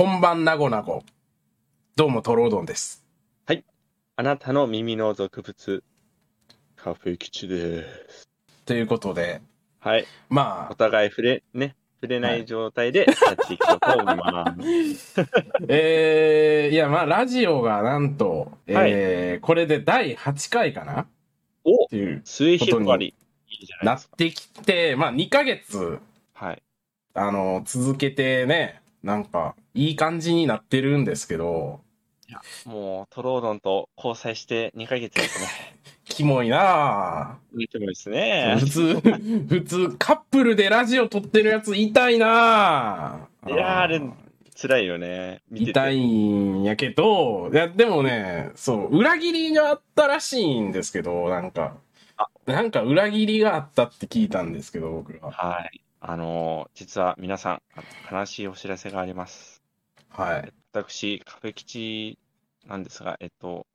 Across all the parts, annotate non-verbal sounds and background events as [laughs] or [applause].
こんばんなごなご。どうも、トロードンです。あなたの耳の俗物、カフェ吉です。ということで、はい。まお互い触れ、ね、触れない状態でやっていきたいと思います。あ、[laughs] えー、いや、まあ、ラジオがなんと、えーこれで第8回かな？っおていう、末広がり。なってきて、まあ、2ヶ月、はい。あの、続けてね、なんか、いい感じになってるんですけど、もう、トロードンと交際して2ヶ月ですね。[laughs] キモいな見てもいいですぁ。ね。普通、普通、カップルでラジオ撮ってるやつ痛いなぁ。いやーあれ辛いよね。見てて。痛いんやけど、いや、でもね、そう、裏切りがあったらしいんですけど、なんかあ、なんか裏切りがあったって聞いたんですけど、僕は。はい。あのー実は皆さん、悲しいお知らせがあります。はい。私、カフェ吉なんですが、えっと、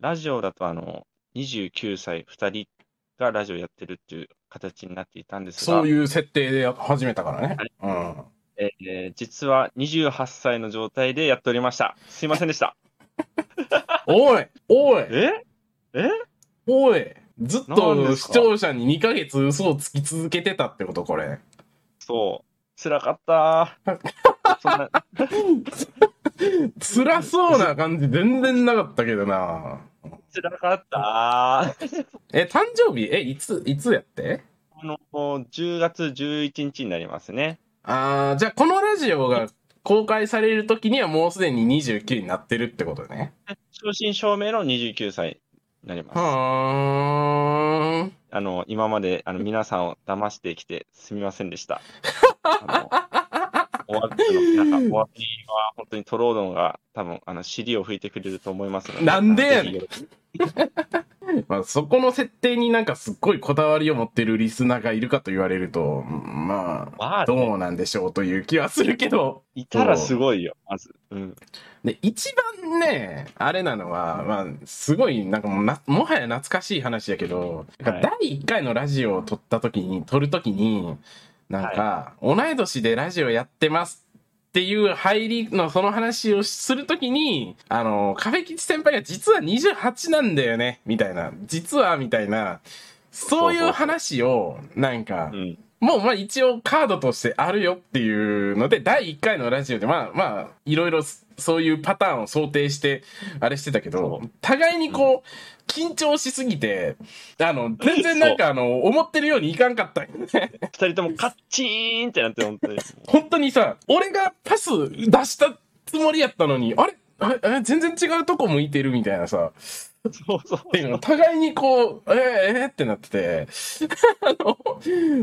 ラジオだとあの、29歳2人がラジオやってるっていう形になっていたんですが、そういう設定でや始めたからね。うん。えー実は28歳の状態でやっておりました。すいませんでした。[laughs] おいおいえ？え？おいずっと視聴者に2ヶ月嘘をつき続けてたってことこれ。そう。辛かった。辛そうな感じ全然なかったけどな辛かった。あえ、誕生日？え、いつ、いつやって？の、10月11日になりますね。あー、じゃあこのラジオが公開される時にはもうすでに29になってるってことね。正真正銘の29歳になります。あの、今まで、あの、皆さんを騙してきてすみませんでした。[laughs] あの、おわびの、なんか、お詫びは、本当にトロードンが、多分、あの、尻を拭いてくれると思いますので。なんでやねん [laughs] まあ、そこの設定になんかすっごいこだわりを持ってるリスナーがいるかと言われると、うんまあ、まあ、どうなんでしょうという気はするけど。いたらすごいよ、まず。うん。で、一番ね、あれなのは、まあ、すごい、なんかもうな、もはや懐かしい話やけど、なんか第1回のラジオを撮った時に、撮る時に、なんか、同い年でラジオやってますっていう入りのその話をするときに、あの、カフェ吉先輩が実は28なんだよね、みたいな。実は、みたいな。そういう話を、なんかう、ん。もうまあ一応カードとしてあるよっていうので、第1回のラジオでまあまあ、いろいろそういうパターンを想定して、あれしてたけどそ、互いにこう、緊張しすぎて、あの、全然なんかあの、思ってるようにいかんかった。んよね。二人ともカッチーンってなって、本当に。[laughs] 本当にさ、俺がパス出したつもりやったのに、あれ？あれあれ？全然違うとこ向いてるみたいなさ、そうそうっていうの互いにこう、えー、えーってなってて、あの、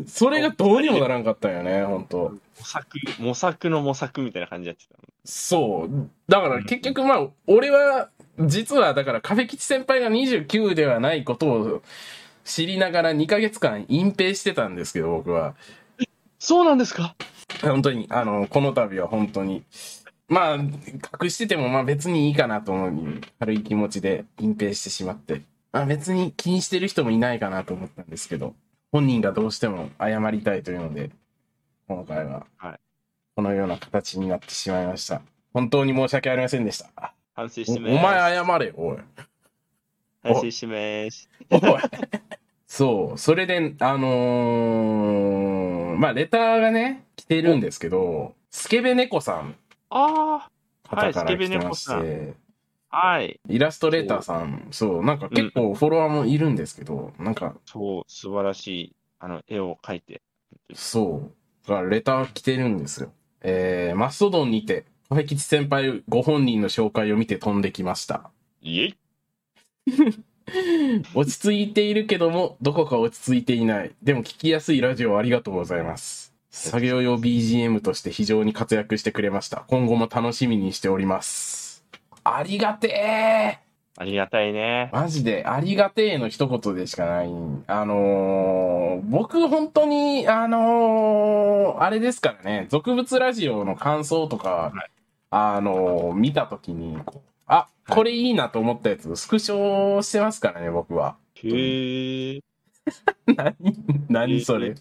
それがどうにもならんかったんよね、本当模索、模索の模索みたいな感じやってた。そう。だから結局まあ、俺は、実はだからカフェ吉先輩が29ではないことを知りながら2ヶ月間隠蔽してたんですけど、僕は。そうなんですか？本当に、あの、この度は本当に。まあ、隠しててもまあ別にいいかなと思う軽い気持ちで隠蔽してしまって。まあ別に気にしてる人もいないかなと思ったんですけど、本人がどうしても謝りたいというので、今回ははい、このような形になってしまいました。本当に申し訳ありませんでした。お反省して。お前謝れよ、おい。反省します。おい。そう、それで、あのーまあ、レターがね、来てるんですけど、スケベ猫さんあ方はいスケベ猫さて、あ、はい。イラストレーターさん、そう、なんか結構フォロワーもいるんですけど、なんか、そう、素晴らしい、あの、絵を描いて。そう、だからレター来てるんですよ。えー、マストドンにて、カフェ吉先輩ご本人の紹介を見て飛んできました。イエイ [laughs] 落ち着いているけども、どこか落ち着いていない。でも聞きやすいラジオありがとうございます。作業用 BGM として非常に活躍してくれました。今後も楽しみにしております。ありがてありがたいねー。マジで、ありがてえの一言でしかない。あのー、僕本当に、あのー、あれですからね、俗物ラジオの感想とか、はいあのー、見たときに、あ、これいいなと思ったやつ、スクショしてますからね、僕は。へえ。い [laughs] 何何それ？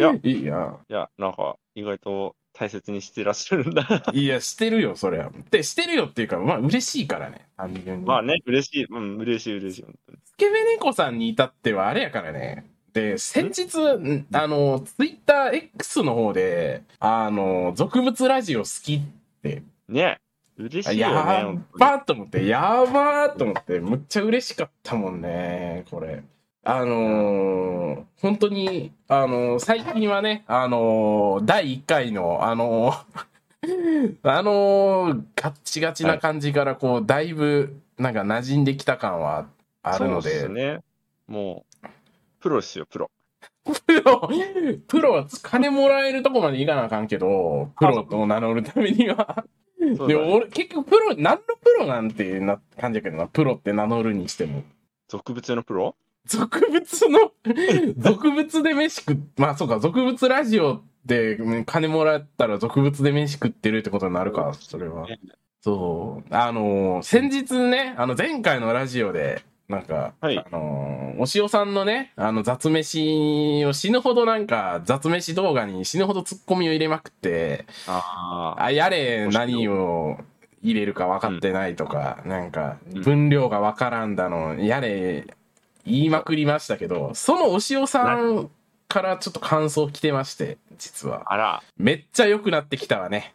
やいや、や、なんか、意外と大切にしてらっしゃるんだ。[laughs] いや、してるよ、そりゃ。で、してるよっていうか、まあ、嬉しいからね、単純に。まあね、嬉しい。うん、嬉しい、嬉しい。スケベ猫さんに至ってはあれやからね。で、先日、んあの、ツイッター X の方で、あの、俗物ラジオ好きって、ね、嬉しいよね。やばーっと思って、やばーっと思って、むっちゃ嬉しかったもんね、これ。あのー本当に、あのー最近はね、あのー第1回の、あのー [laughs] あのーガッチガチな感じから、こう、だいぶ、なんか馴染んできた感はあるので、そうっすね。もう、プロですよ、プロ。[laughs] プロ、プロは金もらえるとこまでいかなあかんけど、プロと名乗るためには。でも俺、結局プロ、何のプロなんていうな感じやけどな、プロって名乗るにしても。俗物のプロ？俗物の、[laughs] 俗物で飯食っ、まあそうか、俗物ラジオでうん金もらったら俗物で飯食ってるってことになるか、それは。ねそう。あのー先日ね、あの前回のラジオで、なんか、はいあのーお塩さんのね、あの雑飯を死ぬほどなんか、雑飯動画に死ぬほどツッコミを入れまくって、ああ。あ、やれ、何を入れるか分かってないとか、なんか、うん分量が分からんだの、やれ、言いまくりましたけど、そのお塩さんからちょっと感想来てまして、実は。あら、めっちゃ良くなってきたわね。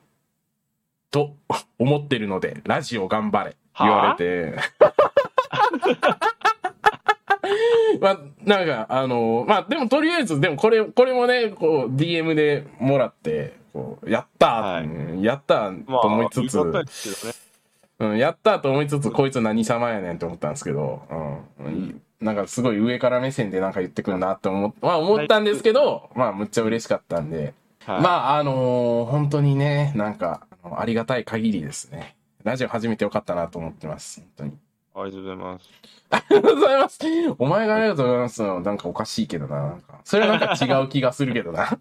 と思ってるので、ラジオ頑張れ。言われて。[laughs] まあ、なんか、あの、まあ、でもとりあえず、でもこれ、これもね、こう、DM でもらって、こう、やったー、はいうんやったーまあ、と思いつつ、ありがたいですけどね。うん、やったーと思いつつ、こいつ何様やねんって思ったんですけど、うん、なんかすごい上から目線でなんか言ってくるなって思っ,、まあ、思ったんですけど、まあ、むっちゃ嬉しかったんで、はい、まあ、あのー本当にね、なんか、ありがたい限りですね。ラジオ始めてよかったなと思ってます。本当に。ありがとうございます。ありがとうございます。お前がありがとうございますの、なんかおかしいけどな。なんかそれはなんか違う気がするけどな。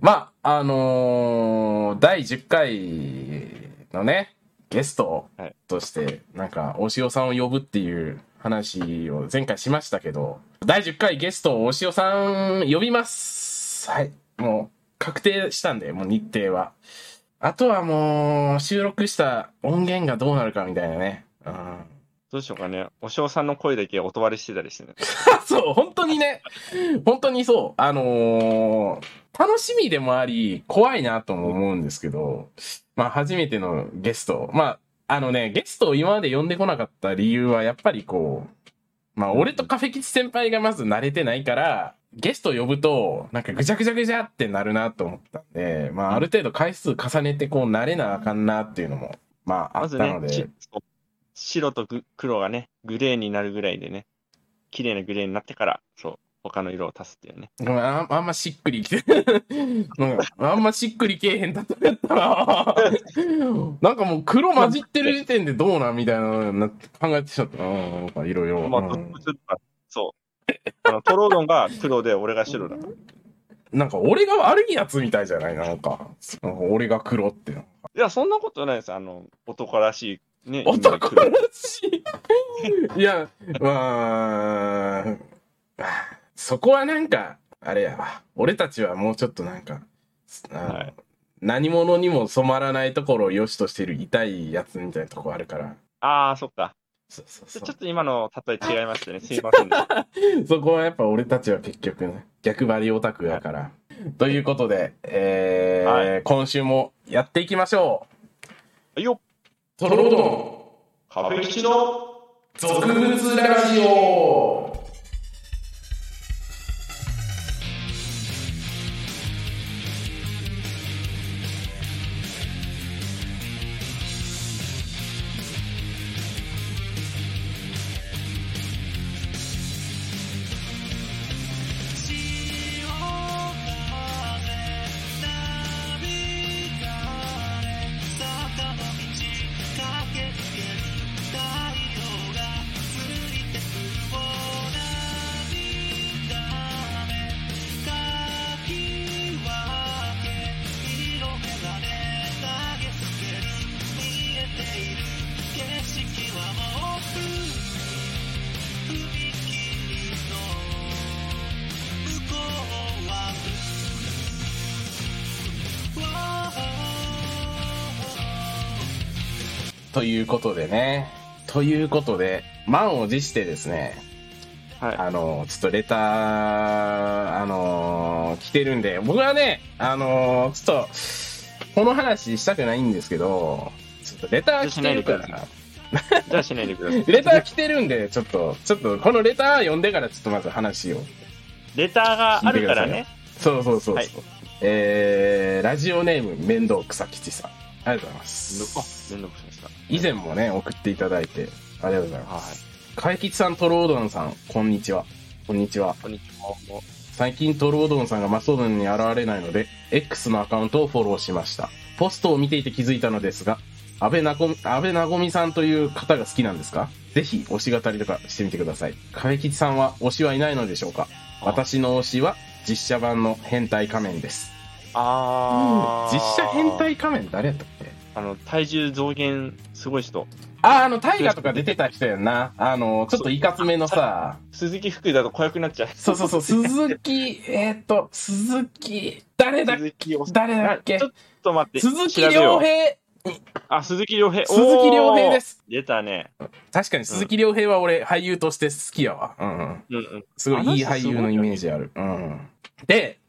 まあ、あのー第10回のね、ゲストはいとして、なんか、お塩さんを呼ぶっていう話を前回しましたけど、第10回ゲスト、お塩さん呼びます。はい。もう、確定したんで、もう日程は。あとはもう、収録した音源がどうなるかみたいなね。うん。どうしようかね。お塩さんの声だけ音割れしてたりしてね。[laughs] そう、本当にね、本当にそう、あのー楽しみでもあり、怖いなとも思うんですけど、まあ、初めてのゲスト、まあ、あのね、ゲストを今まで呼んでこなかった理由は、やっぱりこう、まあ、俺とカフェ吉先輩がまず慣れてないから、ゲスト呼ぶと、なんかぐちゃぐちゃぐちゃってなるなと思ったんで、まあ、ある程度回数重ねてこう、慣れなあかんなっていうのも、まあ、あずったので、ね、白と黒がね、グレーになるぐらいでね、綺麗なグレーになってから、そう、他の色を足すっていうね。あんあんましっくりきて、なんかあんましっくりけえへんだったやったな。[laughs] なんかもう黒混じってる時点でどうなんみたいなのな考えてきちゃったな。なんかいろいろ。まあ、うんそう。あのトロードンが黒で、俺が白だから。なんか俺が悪いやつみたいじゃない？なんか。俺が黒って。いや、そんなことないです。あの、男らしい、ね。男黒らしい。いや、まあ、そこはなんか、あれやわ。俺たちはもうちょっとなんか、はい何者にも染まらないところを良しとしてる痛いやつみたいなとこあるから。ああ、そっか。そうそうそうちょっと今の例え違いましたね。[laughs] すいませんでした。そこはやっぱ俺たちは結局ね、逆張りオタクやから。ということで、えーは今週もやっていきましょはいよう。トロロドン、カフの俗物ラジオ「ことでね。ということで、満を持してですね、はい。あの、ちょっとレター、あの来てるんで、僕はね、あのちょっと、この話したくないんですけど、ちょっとレター来てるから、じゃあしないでください。[laughs] レター来てるんで、ちょっと、ちょっと、このレター読んでからちょっとまず話を。レターがあるからね。そうそうそうそう。はいえー、ラジオネーム、面倒草吉さん。ありがとうございます。あ、めんどくさいですか。以前もね、送っていただいて、ありがとうございます。はい。かちさん、トロードンさん、こんにちは。こんにちは。こんにちは。最近トロードンさんがマストドンに現れないので、X のアカウントをフォローしました。ポストを見ていて気づいたのですが、安倍なこ、安倍なごみさんという方が好きなんですか？ぜひ推し語りとかしてみてください。かいきちさんは推しはいないのでしょうか？あ私の推しは実写版の変態仮面です。あー実写変態仮面誰やったっけ？あの、体重増減すごい人。あ、あの、大河とか出てた人やんな。あの、ちょっといかつめのさ、鈴木福だと怖くなっちゃう。そうそうそう、鈴木、えーっと、鈴木、誰だっ鈴木お誰だっけ？あちょっと待って。鈴木亮平？あ、鈴木亮平。鈴木亮平です。す。出たね。確かに鈴木亮平は俺、俳優として好きやわ。うんうん。うんうん。すごいいい俳優のイメージある。うん。で、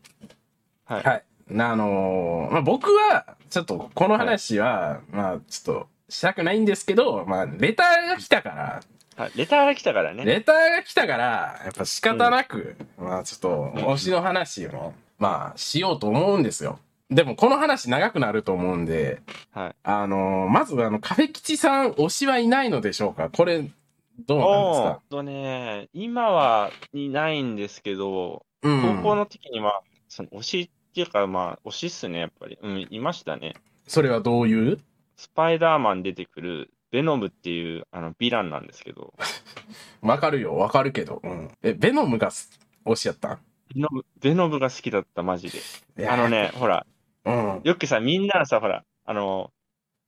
はい。はい。なあのーまあ、僕は、ちょっと、この話は、まあ、ちょっと、したくないんですけど、まあ、レターが来たから、はいレターが来たからね。レターが来たから、やっぱ仕方なく、まあちょっと、推しの話をね、まあしようと思うんですよ。でもこの話長くなると思うんで、はい。あのーまずあの、カフェ吉さん推しはいないのでしょうか？これ、どうなんですか？とね、今はいないんですけど、うん。高校の時には、その推しっていうか、まあ、推しっすね、やっぱり。うん、いましたね。それはどういう？スパイダーマン出てくる、ベノムっていう、あの、ヴィランなんですけど、[laughs] わかるよ、わかるけど。うん。え、ベノムがす推しやったん？ベノム、ベノムが好きだった、マジで。あの。ね、ほら、うん。よくさ、みんなさ、ほら、あの、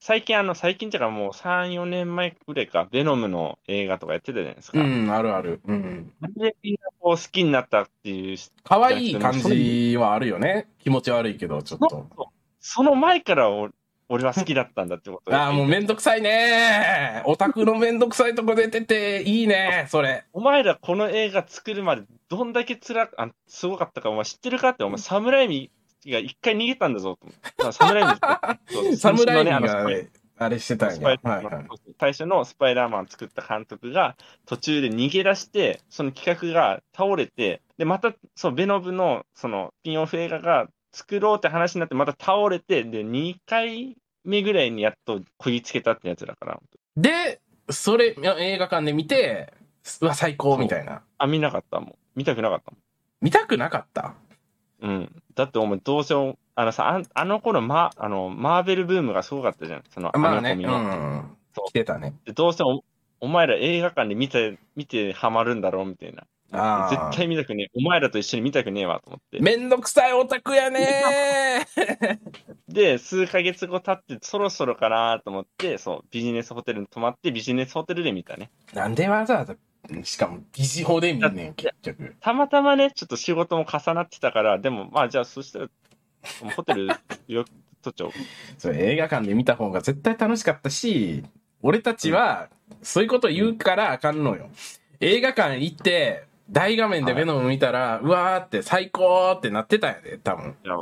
最近、あの、最近っていうかもう3、4年前くらいか、ベノムの映画とかやってたじゃないですか。うん、あるある。うん。なんでみんなこう好きになったっていう、可愛い感じはあるよね。気持ち悪いけど、ちょっと。その前からお俺は好きだったんだってことああ、もうめんどくさいねオタクのめんどくさいとこ出てて、いいねそれ。お前らこの映画作るまでどんだけ辛く、あすごかったかお前知ってるかって、お前侍味が一回逃げたんだぞと思って。あ侍味そう侍ねがスパイあれしてたん。やはいはい。最初のスパイダーマン作った監督が途中で逃げ出して、その企画が倒れて、で、また、そう、ベノブの、その、ピンオフ映画が作ろうって話になって、また倒れて、で、2回目ぐらいにやっとこぎつけたってやつだから。で、それ、映画館で見て、うわ、最高みたいな。あ、見なかったもん。見たくなかった見たくなかった？もん。うん。だってお前どうせお、あのさ、あんあの頃、ま、あの、マーベルブームがすごかったじゃん。その、まあね、うアメコミの。う。来てたね。でどうせお、お前ら映画館で見て、見てハマるんだろうみたいな。あー絶対見たくねえ。お前らと一緒に見たくねえわと思って。めんどくさいオタクやね [laughs] で、数ヶ月後経って、そろそろかなと思って、そう、ビジネスホテルに泊まって、ビジネスホテルで見たね。なんでわざわざ、しかも、ビジホで見んねん、結局。たまたまね、ちょっと仕事も重なってたから、でも、まあ、じゃあ、そしたら、ホテル予約 [laughs] 取っちゃおう。それ映画館で見た方が絶対楽しかったし、俺たちは、そういうこと言うからあかんのよ。映画館行って、大画面でベノム見たら、うわーって最高ってなってたんやで、多分。いや、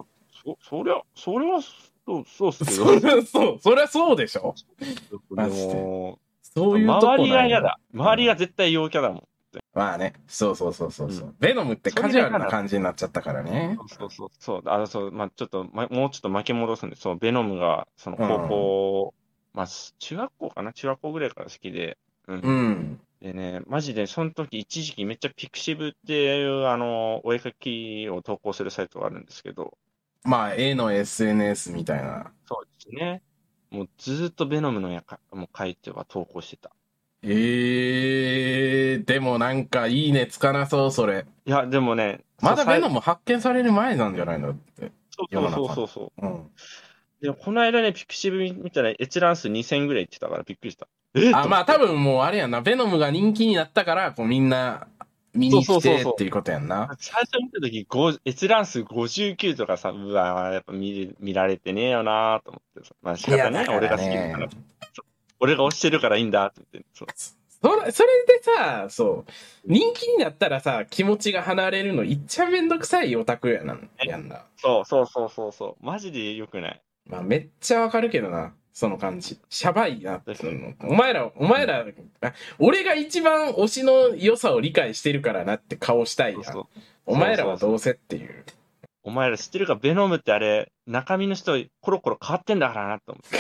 そ、そりゃ、それは、そう、そうっすけそど。りゃそう、そりゃそうでしょ？マでジでも、そういうとこ周りが嫌だ。だ。周りが絶対陽キャだもん。まあね、そうそうそうそうそう、うベノムってカジュアルな感じになっちゃったからね。そうそうそう。あ、そう、まあちょっと、ま、もうちょっと巻き戻すんで、そう、ベノムが、その高校、まあ中学校かな？中学校ぐらいから好きで、うん。うん。でね、マジで、その時一時期めっちゃピクシブっていう、あの、お絵描きを投稿するサイトがあるんですけど、まあ、A の SNS みたいな。そうですね。もうずーっとベノムのやか、もう書いては投稿してた。えー、でもなんかいいねつかなそう、それ。いや、でもね、まだベノム発見される前なんじゃないのって。そうそうそうそうそう。うん。で、この間ね、ピクシブ見たら閲覧数2000ぐらいいってたからびっくりした。えあ、まあ多分。分もうあれやんな。ベノムが人気になったから、こうみんな見に来てっていうことやんな。最初見た時5閲覧数59とかさ、うわやっぱ見れ見られてねえよなと思ってさ。まあ仕方ねだから俺が好きだから。俺が推してるからいいんだって言って。そうそれそれでさ、そう、人気になったらさ、気持ちが離れるの、いっちゃめんどくさいオタクやなん、やんな。そうそうそうそうそう。マジで良くない？まあ、めっちゃわかるけどな、その感じ。シャバいなっていうの。お前ら、お前ら、あ俺が一番推しの良さを理解してるからなって顔したいやん。お前らはどうせっていう。お前ら知ってるか、ベノムってあれ、中身の人コロコロ変わってんだからなと思って。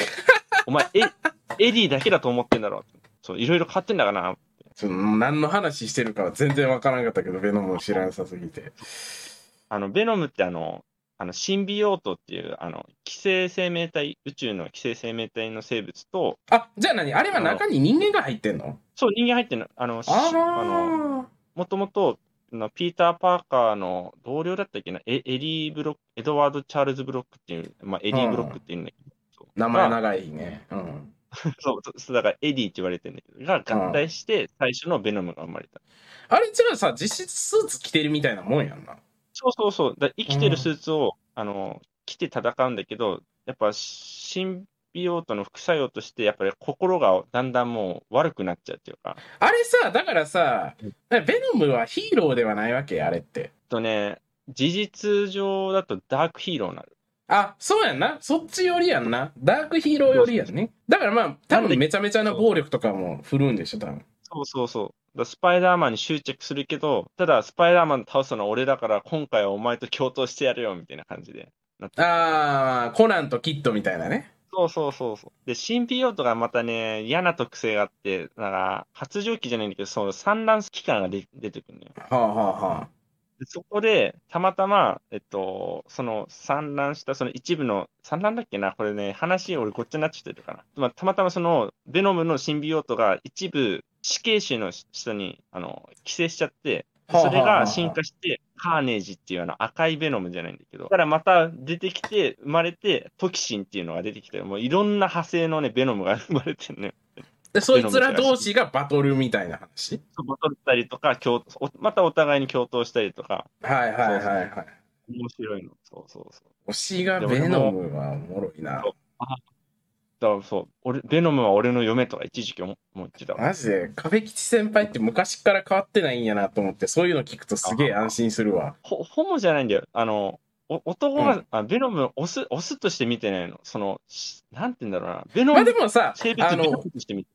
お前、え、[laughs] エディだけだと思ってんだろ。そう、いろいろ変わってんだからな。その何の話してるかは全然わからんかったけど、ベノムを知らなさすぎて。あの、ベノムってあの、あの、シンビオートっていう、あの、寄生生命体、宇宙の寄生生命体の生物と、あ、じゃあ何？あれは中に人間が入ってんの？そう、人間入ってるの。あの、しああの、のもともと、のピーター・パーカーの同僚だったっけな、エエディ・ブロック、エドワード・チャールズ・ブロックっていう、まあ、エディ・ブロックっていうんだけど、そう名前が長いね。うん。[laughs] そうそうだからエディって言われてるんだけど、が合体して最初のベノムが生まれた。あれ違うさ、実質スーツ着てるみたいなもんやんな。そうそうそう、だ生きてるスーツを、あの、着て戦うんだけど、やっぱシンビオートの副作用として、やっぱり心がだんだんもう悪くなっちゃうっていうか、あれさ、だからさうん、ベノムはヒーローではないわけあれって。とね、事実上だとダークヒーローになる。あ、そうやんな。そっち寄りやんな。ダークヒーロー寄りやんね。だからまあ、多分めちゃめちゃな暴力とかも振るんでしょ、多分。そうそうそう。だスパイダーマンに執着するけど、ただスパイダーマン倒すのは俺だから、今回はお前と共闘してやるよ、みたいな感じで。なってあー、コナンとキッドみたいなね。そうそうそうそう。で、新 PO とかまたね、嫌な特性があって、だから、発情期じゃないんだけど、その産卵期間が出出てくるのよ。はあはあはでそこで、たまたま、えっと、その産卵した、その一部の、産卵だっけな？これね、話、俺こっちになっちゃってるかな。まあ、たまたまその、ベノムのシンビオートが一部、死刑囚の人に、あの、寄生しちゃって、それが進化して、カーネージっていうあの赤いベノムじゃないんだけど、だからまた出てきて、生まれて、トキシンっていうのが出てきて、もういろんな派生のね、ベノムが [laughs] 生まれてるのよ。で、そいつら同士がバトルみたいな話？バトったりとか、またお互いに共闘したりとか、はいはいはいはい。面白いの。そうそうそう。推しがベノムはおもろいな。だからそう、俺、ベノムは俺の嫁とか一時期思思ってたわ。マジで、壁吉先輩って昔から変わってないんやなと思って、そういうの聞くとすげえ安心するわ。ほ、ホモじゃないんだよ。あの、お男が、うんあベノムをオス、オスとして見てないの。その、しなんて言うんだろうな。ベノまあム、でもさ、あの、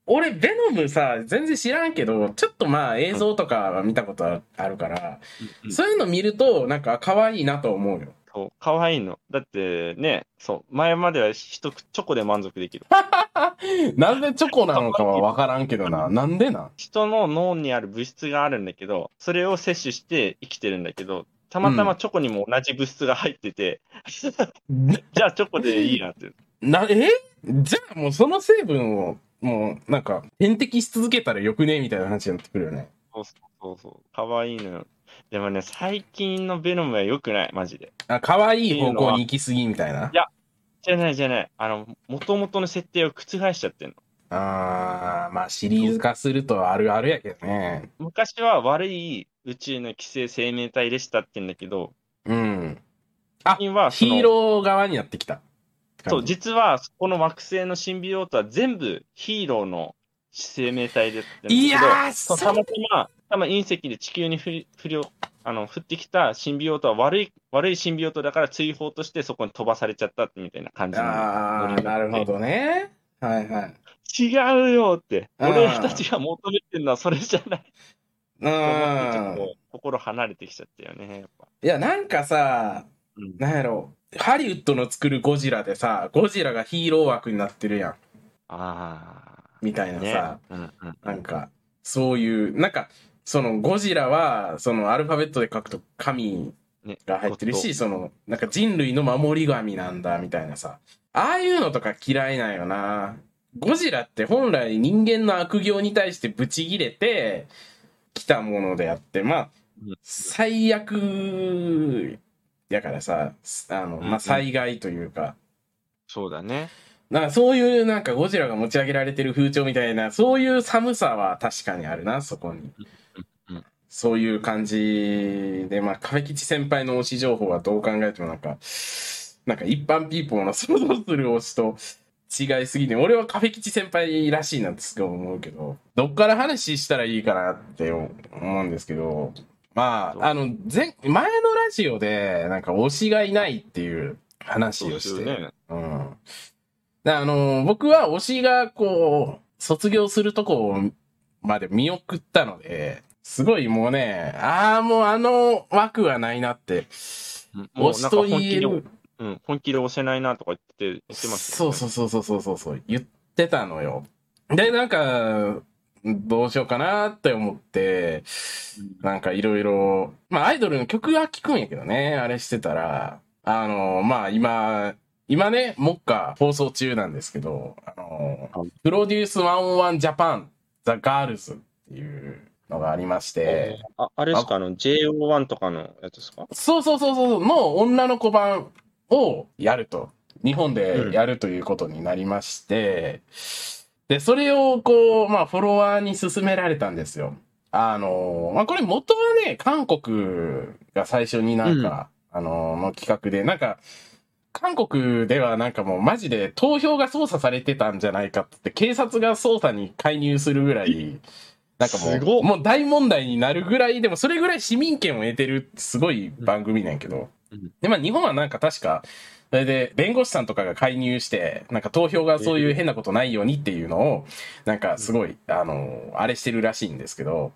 俺、ベノムさ、全然知らんけど、ちょっとまあ映像とかは見たことあるから、る。そういうの見ると、なんか可愛いなと思うよ。そう、可愛いの。だってね、そう、前までは一口チョコで満足できる。[laughs] なんでチョコなのかはわからんけどな。[laughs] なんでな？人の脳にある物質があるんだけど、それを摂取して生きてるんだけど、たまたまチョコにも同じ物質が入ってて、[laughs] じゃあチョコでいいなって。な、え？じゃあもうその成分を、もうなんか、点滴し続けたらよくね？みたいな話になってくるよね。そうそうそう。可愛いのよ。でもね、最近のベノムは良くない、マジで。あ、可愛い方向に行き過ぎみたいな？やじゃないじゃない。あの、元々の設定を覆しちゃってんの。あー、まあシリーズ化するとあるあるやけどね。昔は悪い宇宙の寄生生命体でしたって言うんだけど、うん。最近はそのヒーロー側になってきた。そう、実は、この惑星のシンビオートは全部ヒーローの生命体でって言うんだけどいやーそうそたまたま、たま隕石で地球に降り、降りあの、降ってきたシンビオートは悪い、悪いシンビオートだから追放としてそこに飛ばされちゃったみたいな感じのあー、なるほどね。はいはい。違うよって。俺たちが求めてるのはそれじゃない。うん。と心離れてきちゃったよね、やっぱ。いや、なんかさ、うん。なんやろ、ハリウッドの作るゴジラでさ、ゴジラがヒーロー枠になってるやん。あみたいなさ、。うんうん。なんか、そういう、なんか、そのゴジラは、そのアルファベットで書くと神ね。が入ってるし、ゴッその、なんか人類の守り神なんだ、みたいなさ。ああいうのとか嫌いなんよな。ゴジラって本来人間の悪行に対してブチギレて来たものであって、まあうん、最悪やからさ、あの、うんまあ災害というか、そうだね。なんかそういうなんかゴジラが持ち上げられてる風潮みたいな、そういう寒さは確かにあるな、そこに。そういう感じで、まあ、壁吉先輩の推し情報はどう考えてもなんか、なんか一般ピーポーの想像する推しと違いすぎて、俺はカフェ吉先輩らしいなってすごい思うけど、どっから話したらいいかなって思うんですけど、まあ、あの、前、前のラジオで、なんか推しがいないっていう話をして、ね。うん。であの、僕は推しがこう、卒業するとこまで見送ったので、すごいもうね、ああ、もうあの枠はないなって、推しと言え本気で、る。うん、本気で押せないなとか言って、言ってましたそうよね。そうそうそうそうそうそう、言ってたのよ。で、なんか、どうしようかなって思って、なんかいろいろ、まあアイドルの曲は聴くんやけどね、あれしてたら、あの、まあ今、今ね、目下放送中なんですけど、あのはい、プロデュース101ジャパン、ザ・ガールズっていうのがありまして、ああれですか、あの、JO1 とかのやつですか？そうそうそうそう、の女の子版をやると。日本でやるということになりまして、で、それをこう、まあ、フォロワーに勧められたんですよ。あの、まあ、これ元はね、韓国が最初になんか、あの、の企画で、なんか、韓国ではなんかもうマジで投票が操作されてたんじゃないかって警察が捜査に介入するぐらい、なんかもう、もう大問題になるぐらい、でもそれぐらい市民権を得てるすごい番組なんやけど。うん。で、まあ日本はなんか確か、それで弁護士さんとかが介入して、なんか投票がそういう変なことないようにっていうのを、なんかすごい、あの、あれしてるらしいんですけど、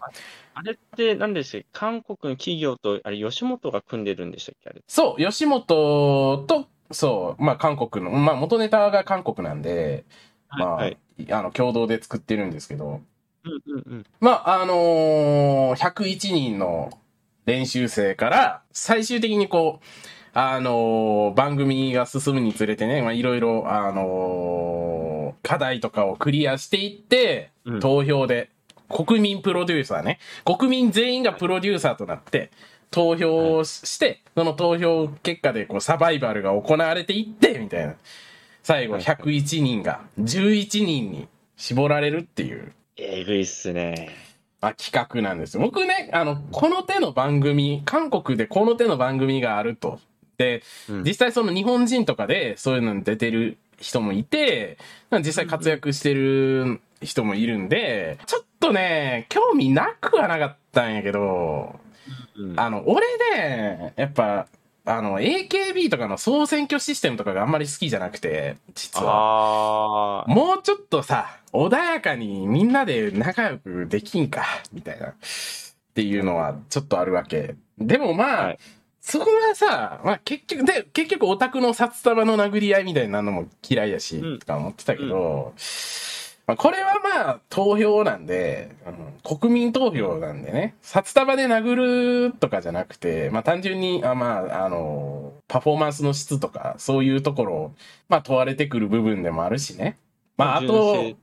あれって何でしたっけ？韓国の企業と、あれ、吉本が組んでるんでしたっけ？あれ。そう、吉本と、そう、まあ韓国の、まあ元ネタが韓国なんで、まあ、はい。あの、共同で作ってるんですけど、うんうんうん。まあ、あのー101人の練習生から、最終的にこう、あのー番組が進むにつれてね、まあ、いろいろ、あのー課題とかをクリアしていって、うん投票で、国民プロデューサーね、国民全員がプロデューサーとなって、投票をして、その投票結果でこうサバイバルが行われていって、みたいな。最後はいはい101人が11人に絞られるっていう。えぐいっすね。あ企画なんですよ。僕ね、あの、この手の番組、韓国でこの手の番組があると。で、うん実際その日本人とかでそういうのに出てる人もいて、実際活躍してる人もいるんで、ちょっとね、興味なくはなかったんやけど、うんあの、俺ね、やっぱ、あの、AKB とかの総選挙システムとかがあんまり好きじゃなくて、実は。もうちょっとさ、穏やかにみんなで仲良くできんか、みたいな。っていうのはちょっとあるわけ。でもまあ、はいそこはさ、まあ結局、で、結局オタクの札束の殴り合いみたいなのも嫌いやし、うんとか思ってたけど、まあこれはまあ投票なんで、うん国民投票なんでね、札束で殴るとかじゃなくて、まあ単純に、あまあ、あの、パフォーマンスの質とか、そういうところ、まあ問われてくる部分でもあるしね。まああと、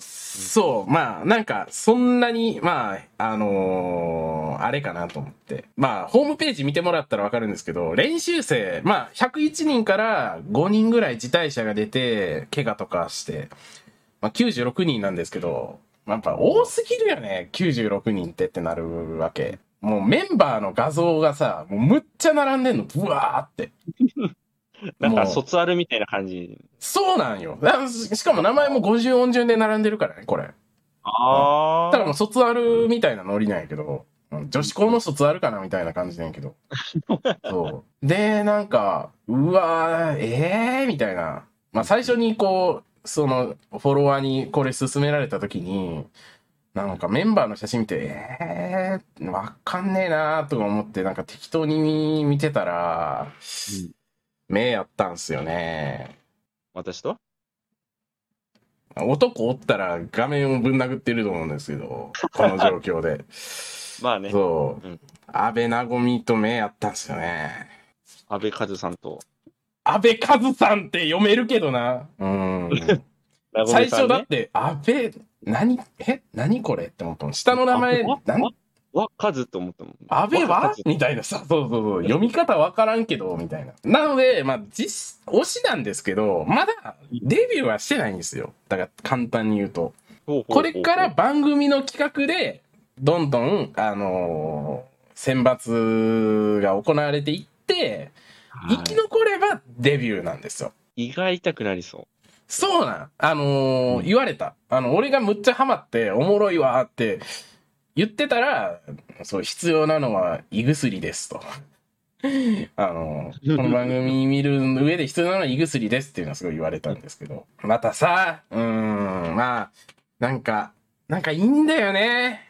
そう、まあ、なんか、そんなに、まあ、あのーあれかなと思って。まあ、ホームページ見てもらったらわかるんですけど、練習生、まあ、101人から5人ぐらい辞退者が出て、怪我とかして、まあ、96人なんですけど、まあやっぱ多すぎるよね、96人ってってなるわけ。もうメンバーの画像がさ、もうむっちゃ並んでんの、ブワーって。[laughs] なんか卒アルみたいな感じ。そうなんよ。だしかも名前も50音順で並んでるからね、これ。あだからもう卒アルみたいなノリなんやけど、うん女子校の卒アルかなみたいな感じなんやけど。[laughs] そう。で、なんか、うわー、えーみたいな。まあ最初にこう、その、フォロワーにこれ勧められた時に、なんかメンバーの写真見て、えー、わかんねえなーとか思って、なんか適当に見てたら、目やったんすよね。私と？男おったら画面をぶん殴ってると思うんですけど、[laughs] この状況で。まあね、そう。うん安倍なごみと目やったんすよね。安倍和さんと。安倍和さんって読めるけどな。うん。[laughs] 最初だって、安倍、何、え何これって思ったの。下の名前、わ、何？わ、わ、和と思ったもん。安倍は？みたいなさ、そうそうそう。読み方わからんけど、みたいな。なので、まあ、実、推しなんですけど、まだデビューはしてないんですよ。だから簡単に言うと。これから番組の企画で、どんどん、あのー選抜が行われていって、はい生き残ればデビューなんですよ。胃が痛くなりそそうなん。あのーうん言われた。あの、俺がむっちゃハマって、おもろいわーって言ってたら、そう、必要なのは胃薬ですと。[laughs] あのーこの番組見る上で必要なのは胃薬ですっていうのはすごい言われたんですけど。またさ、うーん、まあ、なんか、なんかいいんだよね。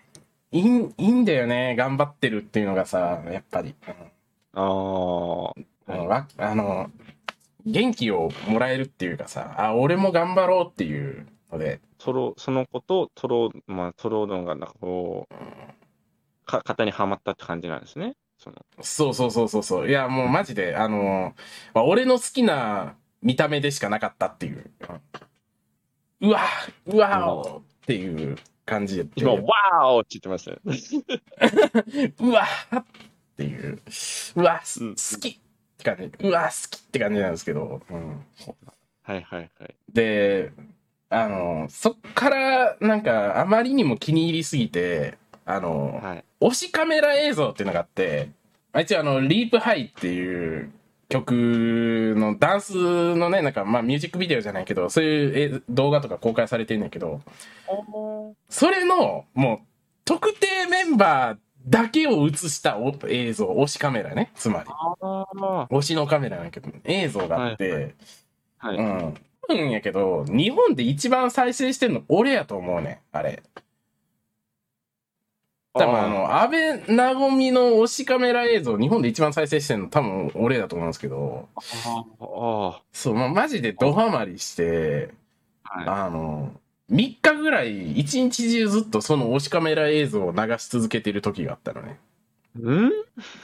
いいん、いいんだよね。頑張ってるっていうのがさ、やっぱり。うんああ。あのわあの、元気をもらえるっていうかさ、あ、俺も頑張ろうっていうので、トロ、その子とトロ、まあ、トロのが、なんかこう、か、型にはまったって感じなんですね。その、そうそうそうそうそう。いや、もうマジで、あの、まあ俺の好きな見た目でしかなかったっていう。うわ、うわおっていう感じで。今、ワーオって言ってましたね。[laughs] うわっていう。うわ、好きって感じ。うわ、好きって感じなんですけど。うんはいはいはい。で、あの、そっから、なんか、あまりにも気に入りすぎて、あの、はい。推しカメラ映像っていうのがあって、あいつあの、リープハイっていう曲のダンスのね、なんか、まあミュージックビデオじゃないけど、そういうえ動画とか公開されてんだけど、それの、もう、特定メンバーだけを映したお映像、推しカメラね、つまり。推しのカメラなんやけど、映像があって、はい。うん。うんやけど、日本で一番再生してるの俺やと思うねん、あれ。多分あの、安倍なごみの推しカメラ映像、日本で一番再生してるの多分俺だと思うんですけど、ああ。そう、まあ、マジでドハマりして、はあの、3日ぐらい一日中ずっとその推しカメラ映像を流し続けてる時があったのね。ん？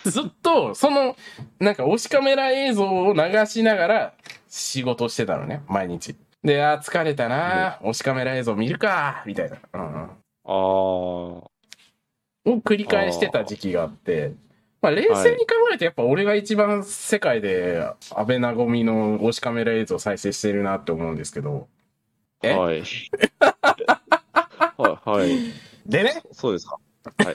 ずっと、その、なんか推しカメラ映像を流しながら仕事してたのね、毎日。で、あー疲れたな、推しカメラ映像見るか、みたいな。うんうんああ。を繰り返してた時期があって、まあ、冷静に考えてやっぱ俺が一番世界で安倍なごみの推しカメラ映像を再生してるなって思うんですけど。えはい。はい、はい。でね、そうですか。はい。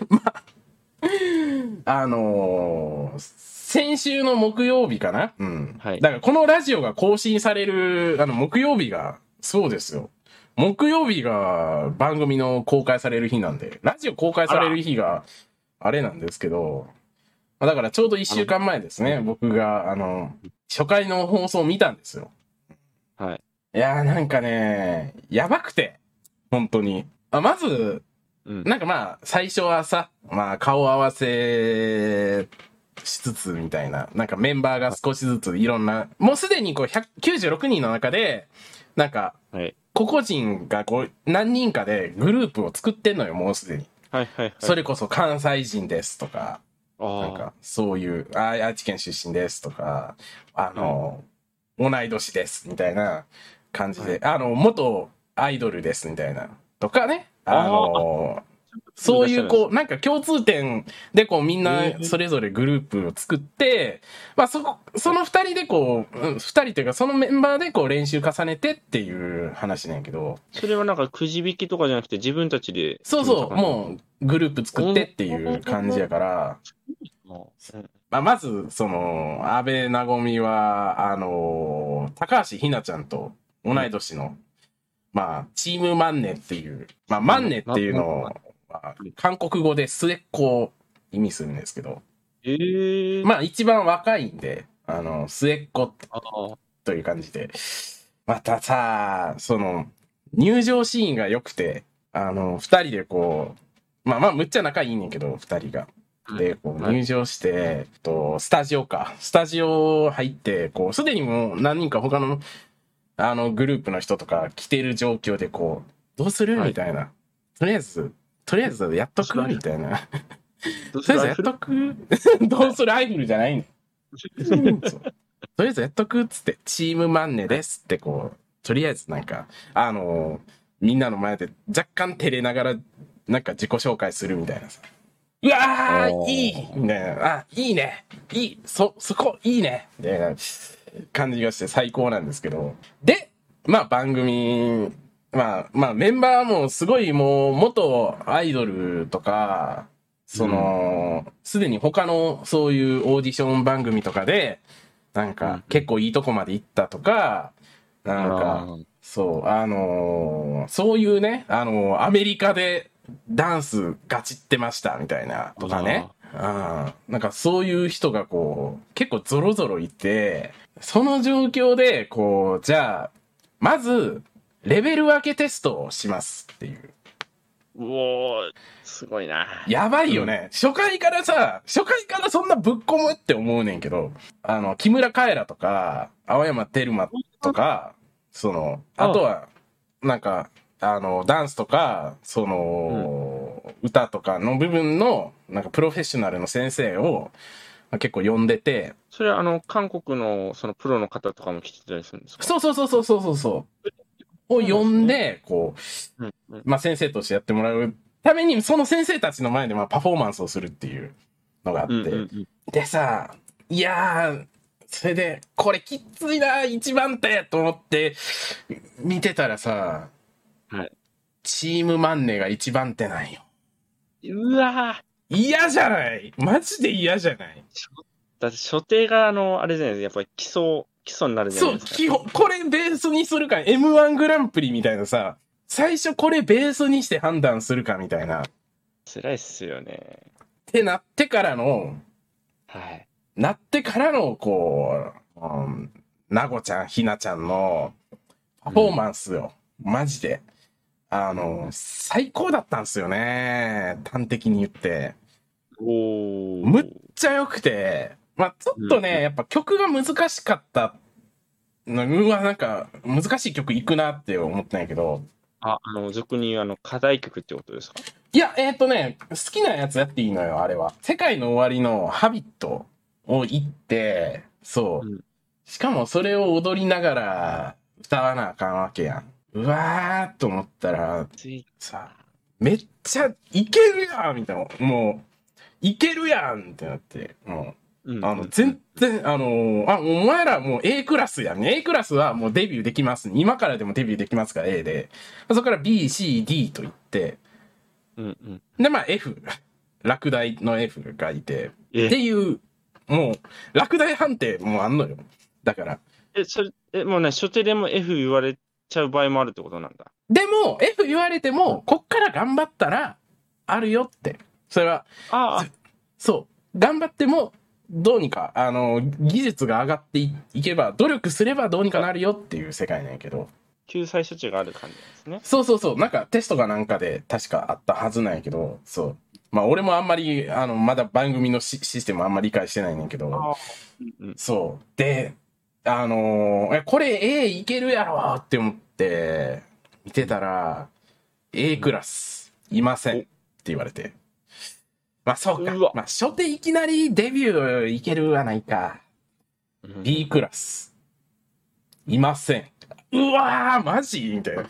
[laughs] あのー先週の木曜日かな？うん。はいだからこのラジオが更新される、あの、木曜日が、そうですよ。木曜日が番組の公開される日なんで、ラジオ公開される日があれなんですけど、まあだからちょうど一週間前ですね、僕が、あの、初回の放送を見たんですよ。はい。いやーなんかね、やばくて、本当に。あまず、うん。なんかまあ、最初はさ、まあ、顔合わせしつつみたいな、なんかメンバーが少しずついろんな、もうすでにこう196人の中で、なんか、はい。個々人がこう、何人かでグループを作ってんのよ、もうすでに。はい、はい、はい。それこそ関西人ですとか。なんか、そういう、あ愛知県出身ですとか、あの、同い年ですみたいな感じで、あの、元アイドルですみたいな、とかね、あの、そういうこう、なんか共通点でこうみんなそれぞれグループを作って、まあそこ、その二人でこう、うん二人というかそのメンバーでこう練習重ねてっていう話なんやけど、それはなんかくじ引きとかじゃなくて自分たちで。そうそう、もうグループ作ってっていう感じやから、まあ、まず、その、安倍なごみは、あの高橋ひなちゃんと同い年の、まあ、チームマンネっていう、まあ、マンネっていうのを、まあ韓国語で末っ子を意味するんですけど、ええ。まあ、一番若いんで、あの、末っ子。という感じで、またさ、その、入場シーンが良くて、あの、二人でこう、まあまあ、むっちゃ仲いいねんけど、二人が。で、こうはい入場して、えっと、スタジオか。スタジオ入って、こう、すでにもう何人か他の、あの、グループの人とか来てる状況で、こう、どうする？はい。みたいな。とりあえず、とりあえずやっとく？みたいな。とりあえずやっとく？どうするアイドルじゃないの？とりあえずやっとく？っつって、チームマンネですってこう、とりあえずなんか、あのみんなの前で若干照れながら、なんか自己紹介する？みたいなさ。うわーいい！みたいな。あ、いいね。いいそ、そこ、いいね。みたいな感じがして最高なんですけど。で、まあ番組、まあ、まあメンバーもすごいもう元アイドルとか、その、すでに他のそういうオーディション番組とかで、なんうんか結構いいとこまで行ったとか、なんか、そう、あのーそういうね、あのーアメリカでダンスガチってましたみたいなとかね。うん。なんかそういう人がこう、結構ゾロゾロいて、その状況で、こう、じゃあ、まず、レベル分けテストをしますっていう。うおー、すごいな。やばいよね。初回からさ、初回からそんなぶっ込むって思うねんけど、あの、木村カエラとか、青山テルマとか、その、あとは、なんか、あの、ダンスとか、その、歌とかの部分の、なんかプロフェッショナルの先生を、まあ結構呼んでて、それはあの、韓国のそのプロの方とかも来てたりするんですか？そうそうそうそうそうそうそう。を呼んで、こう、うんうん。まあ先生としてやってもらうために、その先生たちの前でまあパフォーマンスをするっていうのがあって、うんうんうん。でさ、いやー、それで、これきっついな、一番手と思って、見てたらさ、はい。チームマンネが一番手なんよ。うわー嫌じゃないマジで嫌じゃないだって所定があの、あれじゃないですか、やっぱり基礎、基礎になるじゃなそ、いうですか。基本、これベースにするか、M1 グランプリみたいなさ、最初これベースにして判断するかみたいな、っ辛いっすよね。てなってからの、はい。なってからの、こう、うん、なごちゃん、ひなちゃんのパフォーマンスよ。マジで。あの、最高だったんすよね。端的に言って。むっちゃ良くて、まあちょっとね、うんやっぱ曲が難しかった。のうわ、なんか、難しい曲いくなって思ったんやけど。あ、あの、俗に言うあの、課題曲ってことですか？いや、えっ、とね、好きなやつやっていいのよ、あれは。世界の終わりのハビットを言って、そう。うんしかもそれを踊りながら歌わなあかんわけやん。うわーっと思ったら、さ、めっちゃいけるやんみたいな。もう、いけるやんってなって、もう。うんあの、全然、あのあ、お前らもう A クラスやん。A クラスはもうデビューできます。今からでもデビューできますから A で。そこから B、C、D と言って、うんうん。で、まあ F。落第の F がいて。え？っていう、もう、落第判定もあんのよ。だから。え、それ、え、もうね、初手でも F 言われちゃう場合もあるってことなんだ。でも、F 言われても、こっから頑張ったら、あるよって。それは、ああ、そう。頑張っても、どうにか、あの、技術が上がっていいけば、努力すればどうにかなるよっていう世界なんやけど。救済処置がある感じですね。そうそうそう。なんかテストかなんかで確かあったはずなんやけど、そう。まあ俺もあんまり、あの、まだ番組のシシステムあんまり理解してないねんけど。うんうん。そう。で、あのーえ、これ A いけるやろって思って、見てたら、A クラス、いませんって言われて。まあそうかうわ。まあ初手いきなりデビューいけるはないか。うん B クラス、いません。うわー、マジ？みたいな。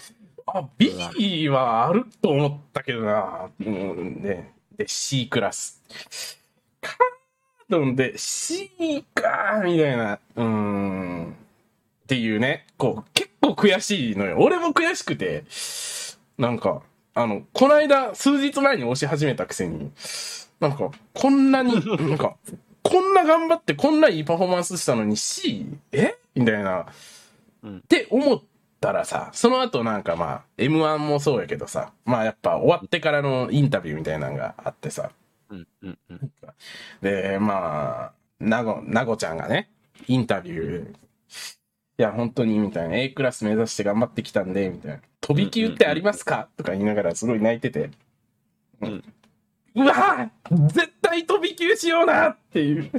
あ、B はあると思ったけどな。うん、ね。で、C クラス。カードンで C かーみたいな。うーん。っていうね。こう、結構悔しいのよ。俺も悔しくて。なんか、あの、この間、数日前に押し始めたくせに、なんか、こんなに、[laughs] なんか、こんな頑張ってこんないいパフォーマンスしたのに C? え？みたいな。うんって思ったらさ、その後なんかまあ、M1 もそうやけどさ、まあやっぱ終わってからのインタビューみたいなのがあってさ、うんうんうん。で、まあ、なご、なごちゃんがね、インタビュー、いや、本当に、みたいな、A クラス目指して頑張ってきたんで、みたいな。飛び級ってありますか？とか言いながらすごい泣いてて。うんうわぁ絶対飛び級しようなっていう。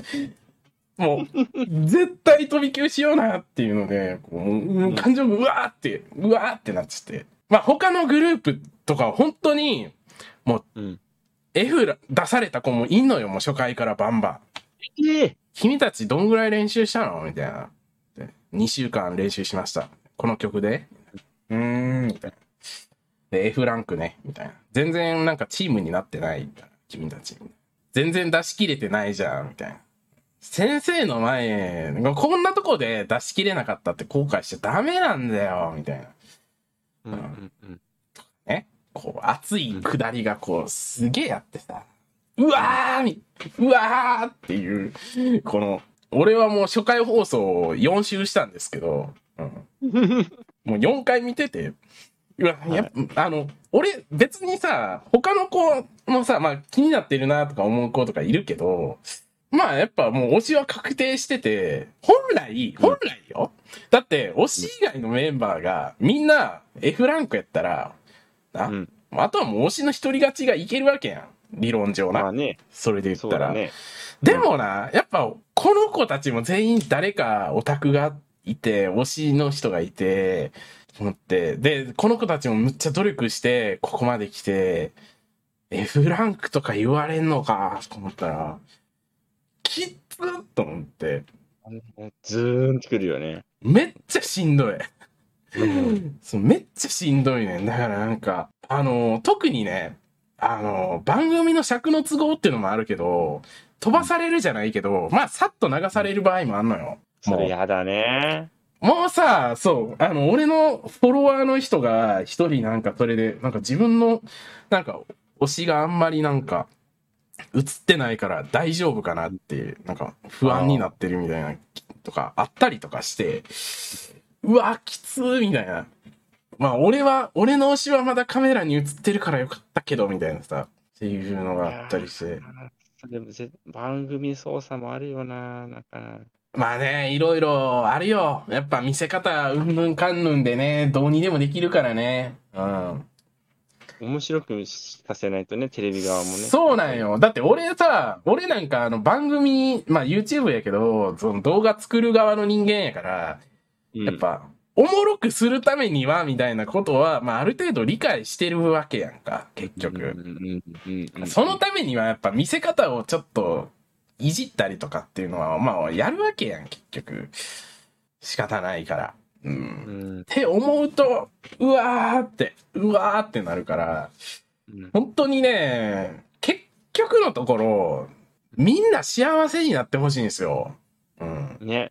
もう、絶対飛び級しようなっていうので、こうもう感情がうわーって、うわーってなっちゃって。まあ他のグループとかは本当に、うん。F 出された子もいんのよ、もう初回からバンバン。ええ君たちどんぐらい練習したの？みたいな。で2週間練習しました。この曲でうーん、みたいな。で、F ランクね、みたいな。全然なんかチームになってない、君たち。全然出し切れてないじゃん、みたいな。先生の前、こんなとこで出し切れなかったって後悔しちゃダメなんだよ、みたいな。うんうんうん。ね。こう、熱い下りがこう、すげえやってさ、うわーみ、うわーっていう、この、俺はもう初回放送を4周したんですけど、うん。もう4回見てて、うわ、やっぱ、あの、俺、別にさ、他の子もさ、まあ気になってるなとか思う子とかいるけど、まあやっぱもう推しは確定してて、本来、本来よ。だって、推し以外のメンバーがみんな F ランクやったら、な、うん。あとはもう推しの一人勝ちがいけるわけやん。理論上な。まあね、それで言ったら。ね。でもな、やっぱ、この子たちも全員誰かオタクがいて、推しの人がいて、思って、で、この子たちもむっちゃ努力して、ここまで来て、F ランクとか言われんのか、と思ったら、きっつーと思って、ずーんってくるよね。めっちゃしんどい。そうめっちゃしんどいねん。だからなんか、あの、特にね、あの、番組の尺の都合っていうのもあるけど、飛ばされるじゃないけど、まあ、さっと流される場合もあんのよ。それやだね。もうさ、そう、あの、俺のフォロワーの人が一人なんかそれで、なんか自分の、なんか、推しがあんまりなんか、映ってないから大丈夫かなって、なんか不安になってるみたいな、とかあったりとかして、うわ、きつーみたいな。まあ、俺は、俺の推しはまだカメラに映ってるからよかったけど、みたいなさ、っていうのがあったりして。でもぜ番組操作もあるよな、なんか。まあね、いろいろあるよ。やっぱ見せ方、うんぬんかんぬんでね、どうにでもできるからね。うん。面白くさせないとね、テレビ側もね。そうなんよ。だって俺さ、俺なんかあの番組、まあ YouTube やけど、その動画作る側の人間やから、うん。やっぱ、おもろくするためには、みたいなことは、まあある程度理解してるわけやんか、結うん、局。そのためにはやっぱ見せ方をちょっといじったりとかっていうのは、まあやるわけやん、結局。仕方ないから。うん。うんって思うと、うわーって、うわーってなるから、うん本当にね、結局のところ、みんな幸せになってほしいんですよ。うん。ね。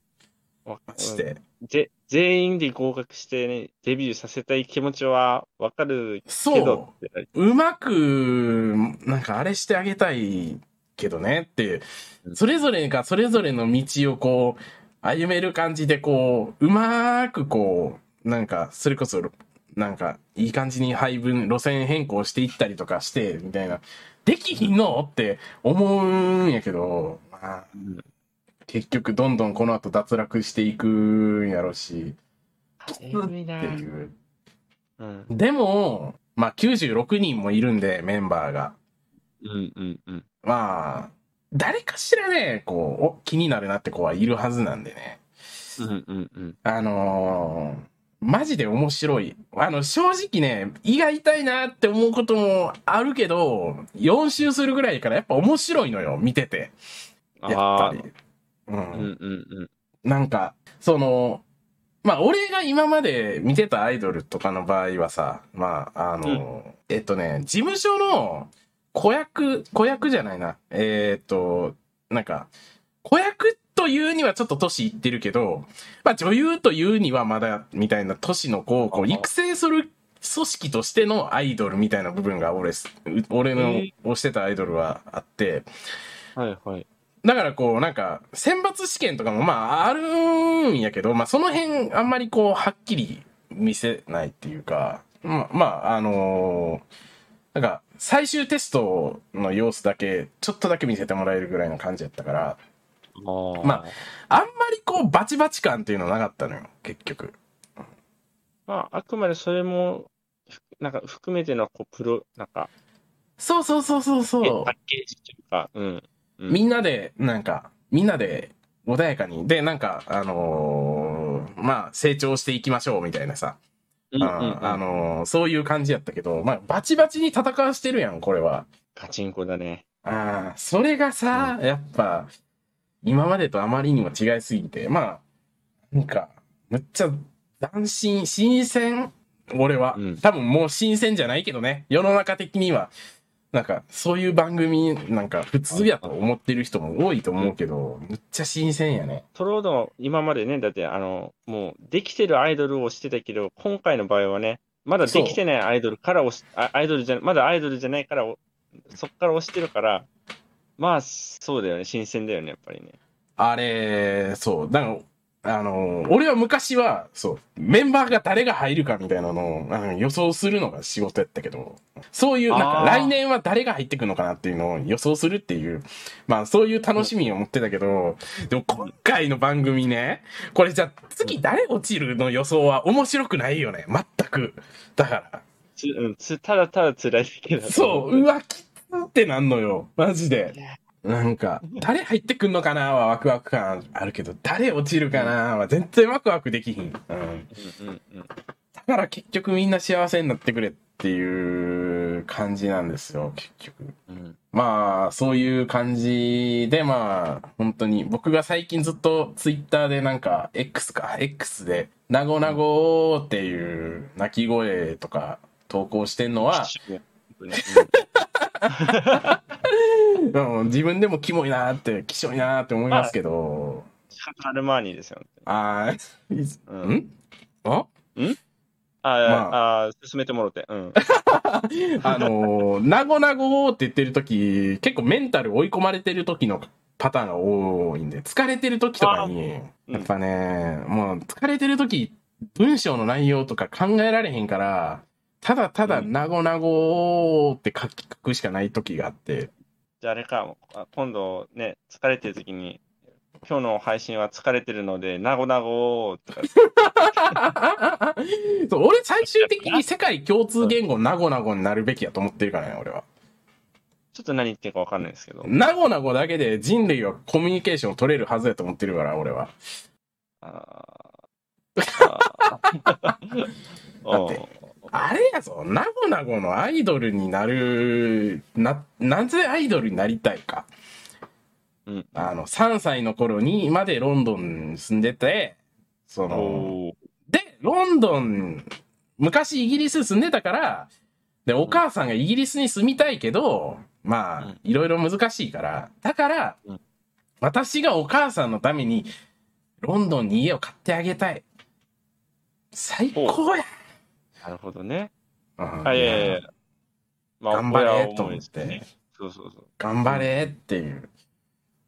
わマジで。ぜ全員で合格してね、デビューさせたい気持ちはわかるけそどってう。うまく、なんかあれしてあげたいけどねっていうう。んそれぞれがそれぞれの道をこう、歩める感じでこう、うまくこう、なんか、それこそ、なんか、いい感じに配分、路線変更していったりとかして、みたいな。できひんのって思うんやけど、まあ、うん結局どんどんこの後脱落していくんやろし、っなていう。うんでも、まあ96人もいるんで、メンバーが。うんうんうん。まあ、誰かしらね、こう、お気になるなって子はいるはずなんでね。うんうんうん。あのーマジで面白い。あの、正直ね、胃が痛いなって思うこともあるけど、4周するぐらいからやっぱ面白いのよ、見てて。やっぱり。う。うんんうんうん。なんか、その、まあ、俺が今まで見てたアイドルとかの場合はさ、まあ、あの、えっとね、事務所の子役、子役じゃないな。えっと、なんか、子役というにはちょっと年いってるけど、まあ、女優というにはまだ、みたいな年の子をこう育成する組織としてのアイドルみたいな部分が俺す、俺のえ推してたアイドルはあって、はいはい。だからこう、なんか、選抜試験とかもまああるんやけど、まあその辺あんまりこう、はっきり見せないっていうか、まあ、まあ、あのーなんか、最終テストの様子だけ、ちょっとだけ見せてもらえるぐらいの感じやったから、あまあんまりこう、バチバチ感っていうのなかったのよ、結局。まあ、あくまでそれも、ふなんか含めてのこうプロ、なんか、そうそうそうそうそうパッ。ケージというか、うん。うんみんなで、なんか、みんなで穏やかに、で、なんか、あのーまあ、成長していきましょうみたいなさ、うんうんあうん。あのーそういう感じやったけど、まあ、バチバチに戦わしてるやん、これは。ガチンコだね。ああ、それがさ、やっぱ、今までとあまりにも違いすぎて、まあ、なんか、むっちゃ斬新、新鮮俺は、うん。多分もう新鮮じゃないけどね、世の中的には、なんか、そういう番組、なんか、普通やと思ってる人も多いと思うけど、むっちゃ新鮮やね。トロードの今までね、だって、あの、もう、できてるアイドルをしてたけど、今回の場合はね、まだできてないアイドルから押し、あアイドルじゃ、まだアイドルじゃないから、おそっから押してるから、まあ、そうだよね、新鮮だよね、やっぱりね。あれ、そう、だから、あの、俺は昔は、そう、メンバーが誰が入るかみたいなのをあの予想するのが仕事やったけど、そういう、なんか来年は誰が入ってくるのかなっていうのを予想するっていう、まあそういう楽しみを持ってたけど、でも今回の番組ね、これじゃあ次誰落ちるの予想は面白くないよね。全く。だから、つうん、つただただ辛いだけだとそう、思うわ、きつってなんのよ。マジで。なんか、誰入ってくんのかなはワクワク感あるけど、誰落ちるかなは全然ワクワクできひん。うん。だから結局みんな幸せになってくれっていう感じなんですよ、結局。うんまあ、そういう感じで、まあ、本当に、僕が最近ずっとツイッターでなんか、X か、X で、なごなごーっていう鳴き声とか投稿してんのは、[laughs] うん自分でもキモいなーって、きしょいなーって思いますけど、シャカルマーニですよ。あ？ー、うん？んああ、まあ、進めてもろて。うん。[laughs] あのー、なごなごーって言ってる時結構メンタル追い込まれてる時のパターンが多いんで、疲れてる時とかに、うん。やっぱね、もう疲れてる時、文章の内容とか考えられへんから、ただただうん。なごなごーって書き書くしかない時があって、じゃああれか、あ今度ね、疲れてる時に、今日の配信は疲れてるので、なごなごとか、[laughs] そう俺最終的に世界共通言語なごなごになるべきやと思ってるからね、俺は。ちょっと何言ってるかわかんないですけど。なごなごだけで人類はコミュニケーションを取れるはずやと思ってるから、俺は。あだー。[laughs] ってあれやぞ、なごなごのアイドルになる、な、なぜアイドルになりたいか。うんあの、3歳の頃にまでロンドンに住んでて、その、で、ロンドン、昔イギリス住んでたから、で、お母さんがイギリスに住みたいけど、まあうん、いろいろ難しいから、だからうん、私がお母さんのために、ロンドンに家を買ってあげたい。最高や。なるほどね。うんあ、いやいやいや。ま頑張れと思って。そうそうそう。頑張れっていう、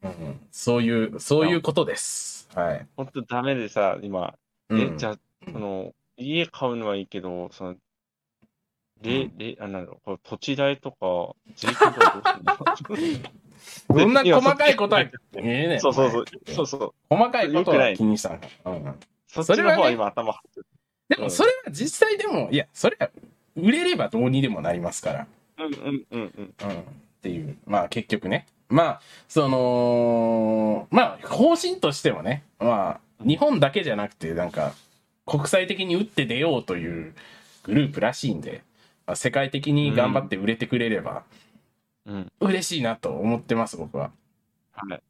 うん、そういう、そういうことです。はい。本当ダメでさ、今、え、うんじゃあ、その、家買うのはいいけど、その、うで、で、あ、なんだろう、これ土地代とか、税金とかどうするの？[laughs] そんな細かいことは、いええねんそうそうそう。そうそう。細かいことは気にした。うんそっちの方は今頭張ってる。でもそれは実際でも、いや、それは売れればどうにでもなりますから。うんうんうんうん。うん。っていう。まあ結局ね。まあ、その、まあ方針としてはね、まあ日本だけじゃなくてなんか国際的に打って出ようというグループらしいんで、まあ、世界的に頑張って売れてくれればうん。嬉しいなと思ってます、僕は。はい。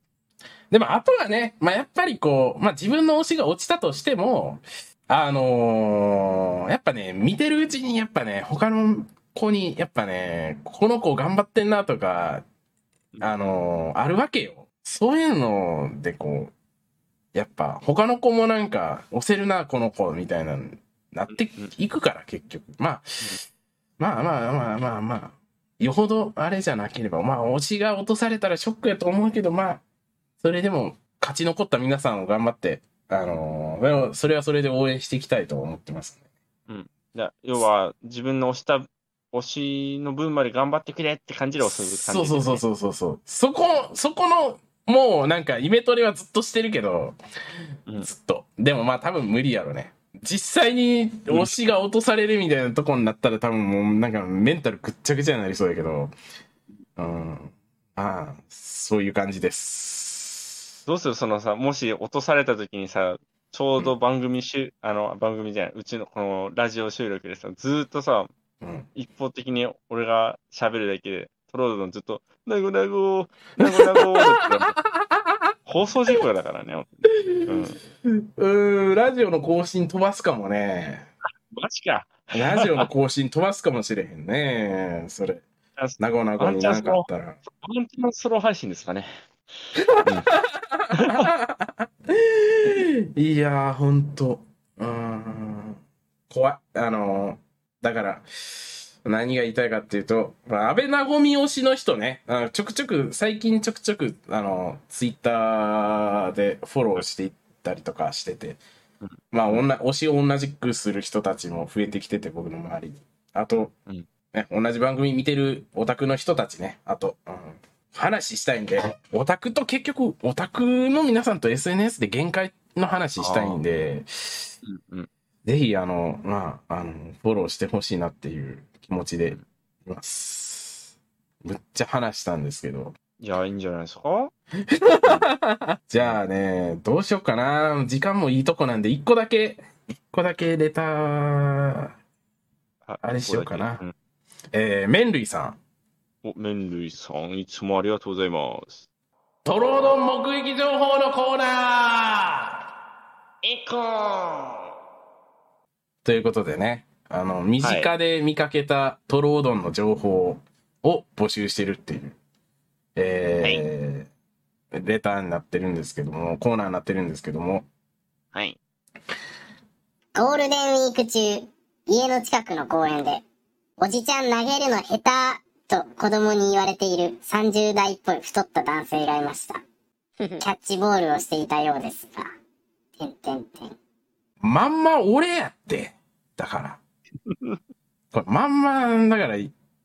でも、あとはね、まあ、やっぱりこう、まあ、自分の推しが落ちたとしても、あのーやっぱね、見てるうちに、やっぱね、他の子に、やっぱね、この子頑張ってんなとか、あのーあるわけよ。そういうので、こう、やっぱ、他の子もなんか、押せるな、この子、みたいな、なっていくから、結局。まあ、まあまあまあまあまあ、よほどあれじゃなければ、まあ、推しが落とされたらショックやと思うけど、まあ、それでも勝ち残った皆さんを頑張って、あのーでもそれはそれで応援していきたいと思ってますね。じゃあ要は、自分の推した、推しの分まで頑張ってくれって感じで押す感じ、そうそうそうそうそうそう。そこ、そこの、もうなんかイメトレはずっとしてるけど、うんずっと。でもまあ多分無理やろね。実際に推しが落とされるみたいなとこになったら多分もうなんかメンタルぐっちゃぐちゃになりそうやけど、うん。ああ、そういう感じです。どうする？そのさ、もし落とされた時にさ、ちょうど番組しゅ、あの、番組じゃない、うちのこのラジオ収録でさ、ずーっとさ、うん。一方的に俺が喋るだけで、トロードのずっと、なごなご、なごなごって [laughs] 放送事故だからね。うん。うラジオの更新飛ばすかもね。マジか。ラジオの更新飛ばすかもしれへんね。それ。なごなごになんかあったら。本当のソロ配信ですかね。いやー、ほんと。うーん。怖い。あのー、だから、何が言いたいかっていうと、まあ、安倍なごみ推しの人ね、あのちょくちょく、最近ちょくちょく、あの、ツイッターでフォローしてたりとかしててうん、まあ、推しを同じくする人たちも増えてきてて、僕の周りに。あと、うんね、同じ番組見てるオタクの人たちね、あと、うん、話したいんで、オタクと結局、オタクの皆さんと SNS で限界の話したいんで、うんうん。ぜひ、あの、まあ、あの、フォローしてほしいなっていう気持ちでいます。むっちゃ話したんですけど。いや、いいんじゃないですか？[laughs] じゃあね、どうしようかな。時間もいいとこなんで、一個だけ、一個だけレター、ああれしようかなうんえー、麺類さん。お、麺類さん、いつもありがとうございます。トロードン目撃情報のコーナいこーー。ということでね、あの、身近で見かけたトロードンの情報を募集してるっていう、えーレターになってるんですけども、コーナーになってるんですけども、はい。ゴールデンウィーク中、家の近くの公園で、おじちゃん投げるの下手と子供に言われている30代っぽい太った男性がいました。[laughs] キャッチボールをしていたようですが、てんてんてん。まんま俺やって。だから。これまんま、だから、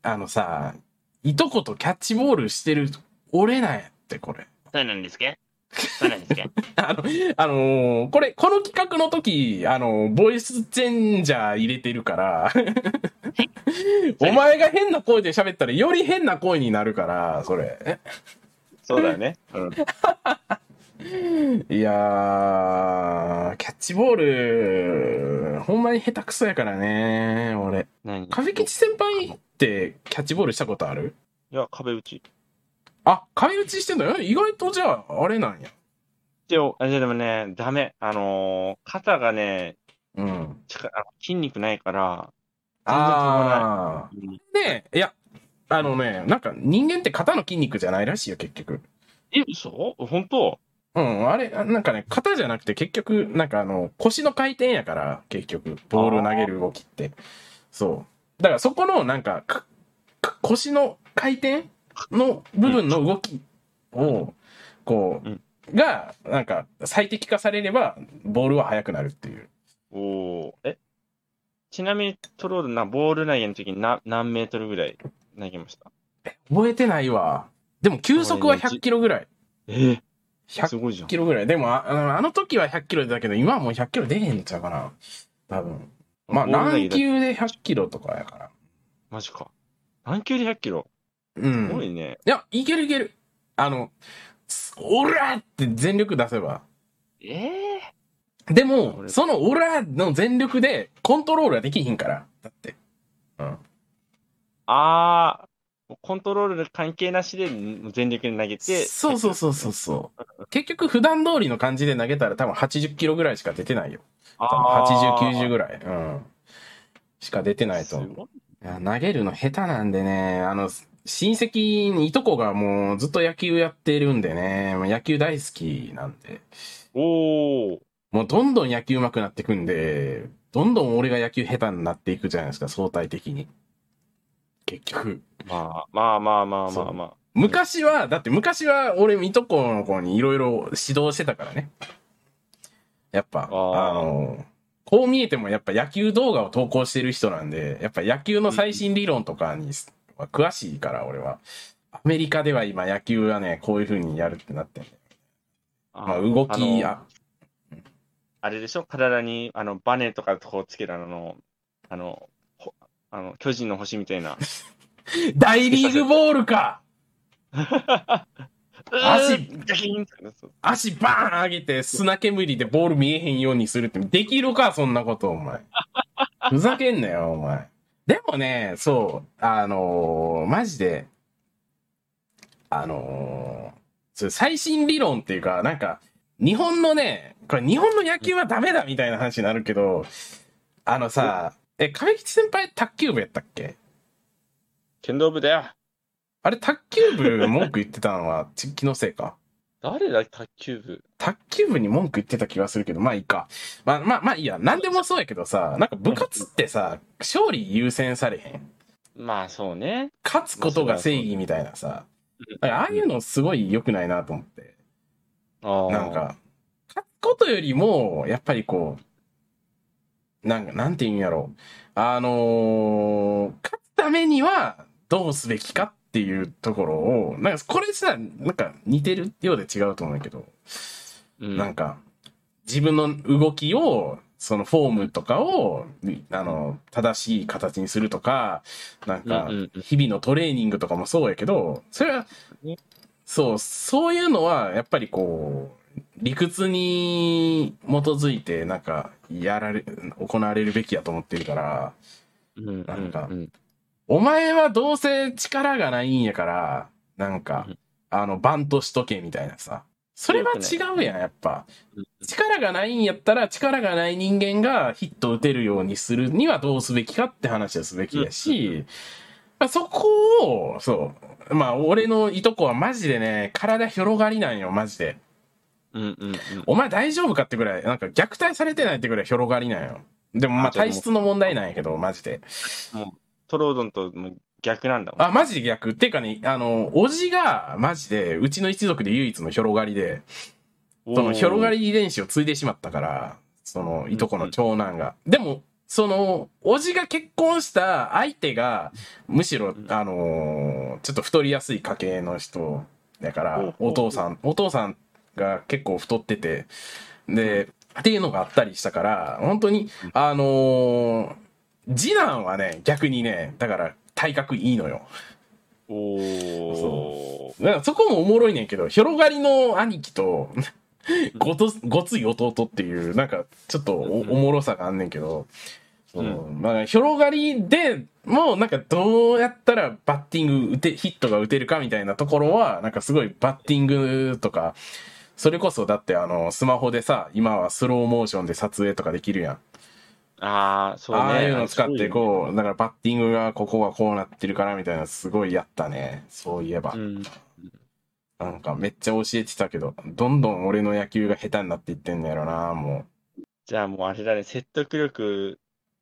あのさ、いとことキャッチボールしてる俺なんやって、これ。そうなんですかそうなんですか [laughs] あの、あのーこれ、この企画の時、あのボイスチェンジャー入れてるから、[laughs] お前が変な声で喋ったらより変な声になるから、それ。そうだね。うん。[laughs] いやー、キャッチボール、ほんまに下手くそやからね、俺。何？壁吉先輩ってキャッチボールしたことある？いや、壁打ち。あ、壁打ちしてんだよ。意外とじゃあ、あれなんや。でも、あじゃあでもね、ダメ。あのー肩がね、うん。筋肉ないから、全然飛ばあない。ー。ねいや、あのね、なんか人間って肩の筋肉じゃないらしいよ、結局。え、嘘？本当？うん、あれ、なんかね、肩じゃなくて結局、なんかあの、腰の回転やから、結局、ボール投げる動きって。そう。だからそこの、なんか、かか腰の回転の部分の動きを、こうんう、が、なんか、最適化されれば、ボールは速くなるっていう。おえちなみにトロードな、ボール投げの時に何何メートルぐらい投げました？覚えてないわ。でも、球速は100キロぐらい。え？す100ごいじゃん。キロぐらい。でも、ああのあの時は100キロだけど、今はもう100キロ出へんのちゃうかな。多分。まあ、何球で100キロとかやから。マジか。何球で100キロ？うすん。いごいね。や、いけるいける。あの、すオラって全力出せば。ええでも、俺そのオラの全力でコントロールはできひんから。だって。うん。あー、コントロール関係なしで全力で投げて。そうそうそうそうそう。結局、普段通りの感じで投げたら多分80キロぐらいしか出てないよ。多分80、90ぐらい。うん。しか出てないと投げるの下手なんでね、あの、親戚にいとこがもうずっと野球やってるんでね、野球大好きなんで、おー。もうどんどん野球上手くなってくんで、どんどん俺が野球下手になっていくじゃないですか、相対的に。結局。まあまあまあまあまあまあ。昔は、だって昔は俺いとこの子にいろいろ指導してたからね。やっぱ、あの、こう見えてもやっぱ野球動画を投稿してる人なんで、やっぱ野球の最新理論とかには詳しいから、俺は。アメリカでは今野球はね、こういう風にやるってなってんだよまあ動き、のあ、あれでしょ？体に、あの、バネとかこうつけるあの、あの、ほあの、巨人の星みたいな。[laughs] 大リーグボールか [laughs] 足足バーン上げて砂煙でボール見えへんようにするってできるか？そんなことお前。[laughs] ふざけんなよお前。でもね、そう、あのーマジで、あのー最新理論っていうか、なんか、日本のね、これ日本の野球はダメだみたいな話になるけど、あのさ、え、亀吉先輩卓球部やったっけ？剣道部だよ。あれ卓球部文句言ってたのは [laughs] ち気のせいか？誰だ、卓球部？卓球部に文句言ってた気がするけど、まあいいか。まあまあまあいいや。なんでもそうやけどさ、なんか部活ってさ、勝利優先されへん？まあそうね。勝つことが正義みたいなさ。ああいうのすごい良くないなと思って。ああ。なんか、勝ことよりも、やっぱりこう、なんか、なんて言うんやろう。あのー勝つためにはどうすべきかっていうところを、なんかこれさ、なんか似てるようで違うと思うんだけど、うん。なんか、自分の動きを、そのフォームとかを、あの、正しい形にするとか、なんか日々のトレーニングとかもそうやけど、それはね、そう、そういうのは、やっぱりこう、理屈に基づいて、なんか、やられ、行われるべきやと思ってるから、うんなんかうんお前はどうせ力がないんやから、なんかうん、あの、バントしとけみたいなさ。それは違うやん、やっぱ。うん力がないんやったら、力がない人間がヒット打てるようにするにはどうすべきかって話をすべきやし、まあそこを、そう。まあ、俺のいとこはマジでね、体広がりなんよ、マジで。うんうんうんお前大丈夫かってぐらい、なんか虐待されてないってぐらい広がりなんよ。でもまあ体質の問題なんやけど、マジで。トロードンともう逆なんだもん。あ、マジで逆。っていうかね、あの、おじが、マジで、うちの一族で唯一の広がりで、その広がり。り遺伝子を継いでしまったから、その、いとこの長男が。でも、その、おじが結婚した相手が、むしろ、あのーちょっと太りやすい家系の人だからお父さん、お父さんが結構太ってて、で、っていうのがあったりしたから、本当に、あのー次男はね、逆にね、だから、体格いいのよ。おお。だからそこもおもろいねんけど、広がりの兄貴と、ごと、ごつい弟っていう、なんか、ちょっとおおもろさがあんねんけど、そのまあ、広がりでもうなんかどうやったらバッティング打て、ヒットが打てるかみたいなところは、なんかすごいバッティングとか、それこそだってあの、スマホでさ、今はスローモーションで撮影とかできるやん。ああ、そうね。ああいうの使ってう。こう、だからバッティングがここがこうなってるからみたいなすごいやったね。そういえば。うん。なんかめっちゃ教えてたけど、どんどん俺の野球が下手になっていってんのやろな、もじゃあもうあれだね、説得力、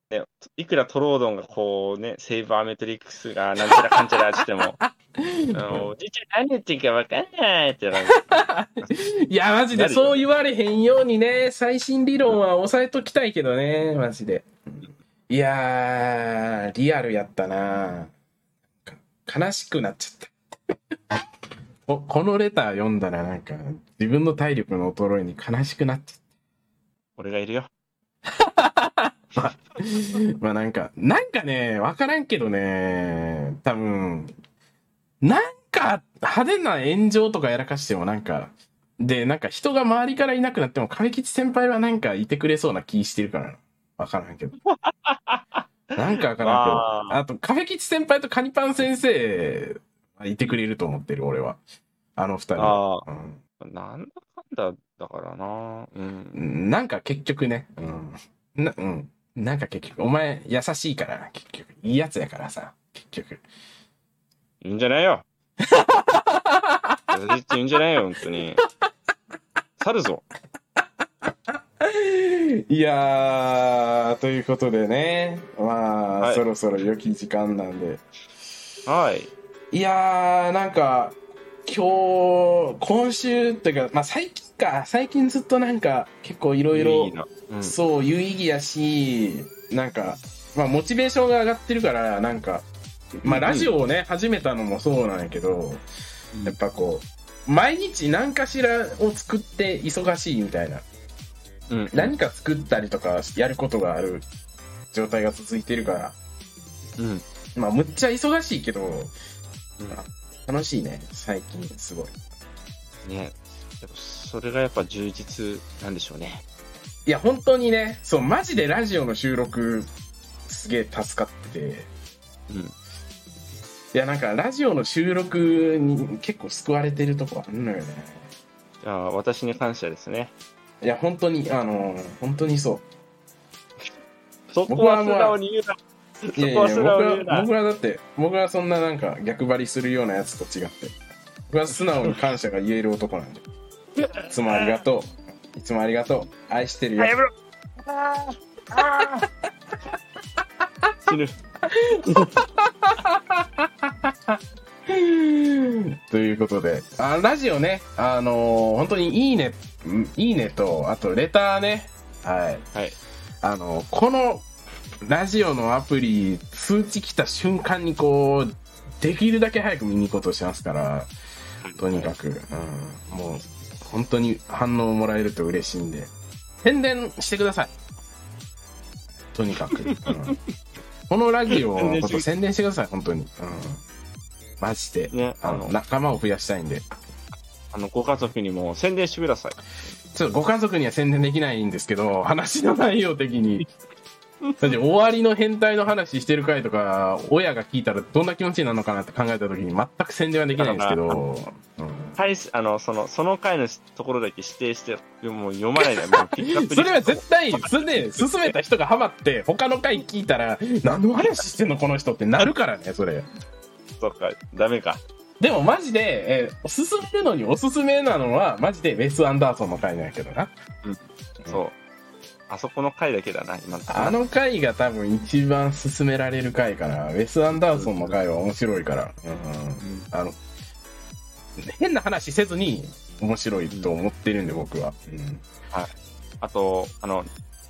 ね、いくらトロードンがこうね、セーバーメトリックスがなんちゃらかんちゃらっても、[laughs] あのおじいちゃん何言ってんかわかんないってなる。う。[laughs] いや、マジでそう言われへんようにね、最新理論は抑えときたいけどね、マジで。いやー、リアルやったなか悲しくなっちゃった。[laughs] ここのレター読んだらなんか、自分の体力の衰えに悲しくなっちゃっ俺がいるよ。た。[laughs] まあなんか、なんかね、わからんけどね、多分、なんか派手な炎上とかやらかしてもなんか、で、なんか人が周りからいなくなっても、亀吉先輩はなんかいてくれそうな気してるからな。わからんけど。[laughs] なんかわからんけど。ああと、亀吉先輩とカニパン先生はいてくれると思ってる、俺は。あの二人は。あうんあ、なんだかんだだからな。うん。うんなんか結局ね、うん。な、うん。なんか結局、お前優しいからな、結局。いいやつやからさ、結局。いいんじゃないよ。[laughs] 私って言うんじゃないよ、本当に。去るぞ。いやー、ということでね、まあ、はいそろそろ良き時間なんで。はい。いやー、なんか、今日、今週っていうか、まあ最近か、最近ずっとなんか、結構いろいろ。そう、有意義やし、なんか、まあ、モチベーションが上がってるから、なんか、まあ、うんラジオをね、始めたのもそうなんやけど、やっぱこう、毎日何かしらを作って忙しいみたいな、うん。何か作ったりとかやることがある状態が続いてるから、うん。まあ、むっちゃ忙しいけど、うん楽しいね、最近、すごい。ね。やっぱそれがやっぱ充実なんでしょうね。いや、本当にね、そう、マジでラジオの収録、すげえ助かってて、うん。いや、なんか、ラジオの収録に結構救われてるとこあるのよね。じゃあ、私に感謝ですね。いや、本当に、あの、本当にそう。そこは素直に言うな。いやいや、僕は。僕はだって、僕はそんななんか逆張りするようなやつと違って、僕は素直に感謝が言える男なんで。いつもありがとう。いつもありがとう。愛してるよあ。やめろあ死ぬ。ということで、あラジオね、あのー本当にいいねうんいいねと、あとレターね。はい。はい。あの、このラジオのアプリ、通知来た瞬間にこう、できるだけ早く見に行こうとしてますから、とにかく、うん、もう、本当に反応もらえると嬉しいんで、宣伝してください。とにかく。うん、このラジオのこと宣伝してください、本当に。うん、マジで。ね、あの、仲間を増やしたいんで。あのご家族にも宣伝してください。ちょっとご家族には宣伝できないんですけど、話の内容的に。だって終わりの変態の話してる回とか、親が聞いたらどんな気持ちになるのかなって考えた時に全く宣伝はできないんですけど、うんはい、あの、その、その回のところだけ指定して、でももう読まないで、[laughs] もうピックアップそれは絶対、それで進めた人がハマって、他の回聞いたら、何の話してんのこの人ってなるからね、それ。とか、ダメか。でもマジで、えー進めるのにおすすめなのは、マジでウェス・アンダーソンの回なんやけどな。そう。あそこの回だけだな、今のところあの回が多分一番勧められる回かな。ウェス・アンダーソンの回は面白いから。うんあの、変な話せずに面白いと思ってるんで、僕は。うんあと、あの、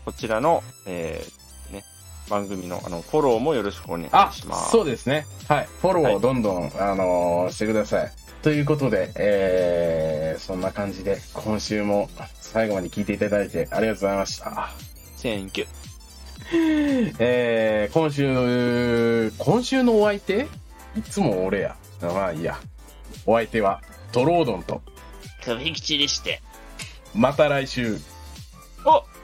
こちらの、えー、ね、番組の、あの、フォローもよろしくお願いあします。そうですね。はい。フォローはいをどんどん、あのーしてください。ということで、えー、そんな感じで、今週も最後まで聞いていただいてありがとうございました。Thank you. えー、今週、今週のお相手？いつも俺や。まあいいや。お相手は、トロードンと、首吉でして。また来週。お「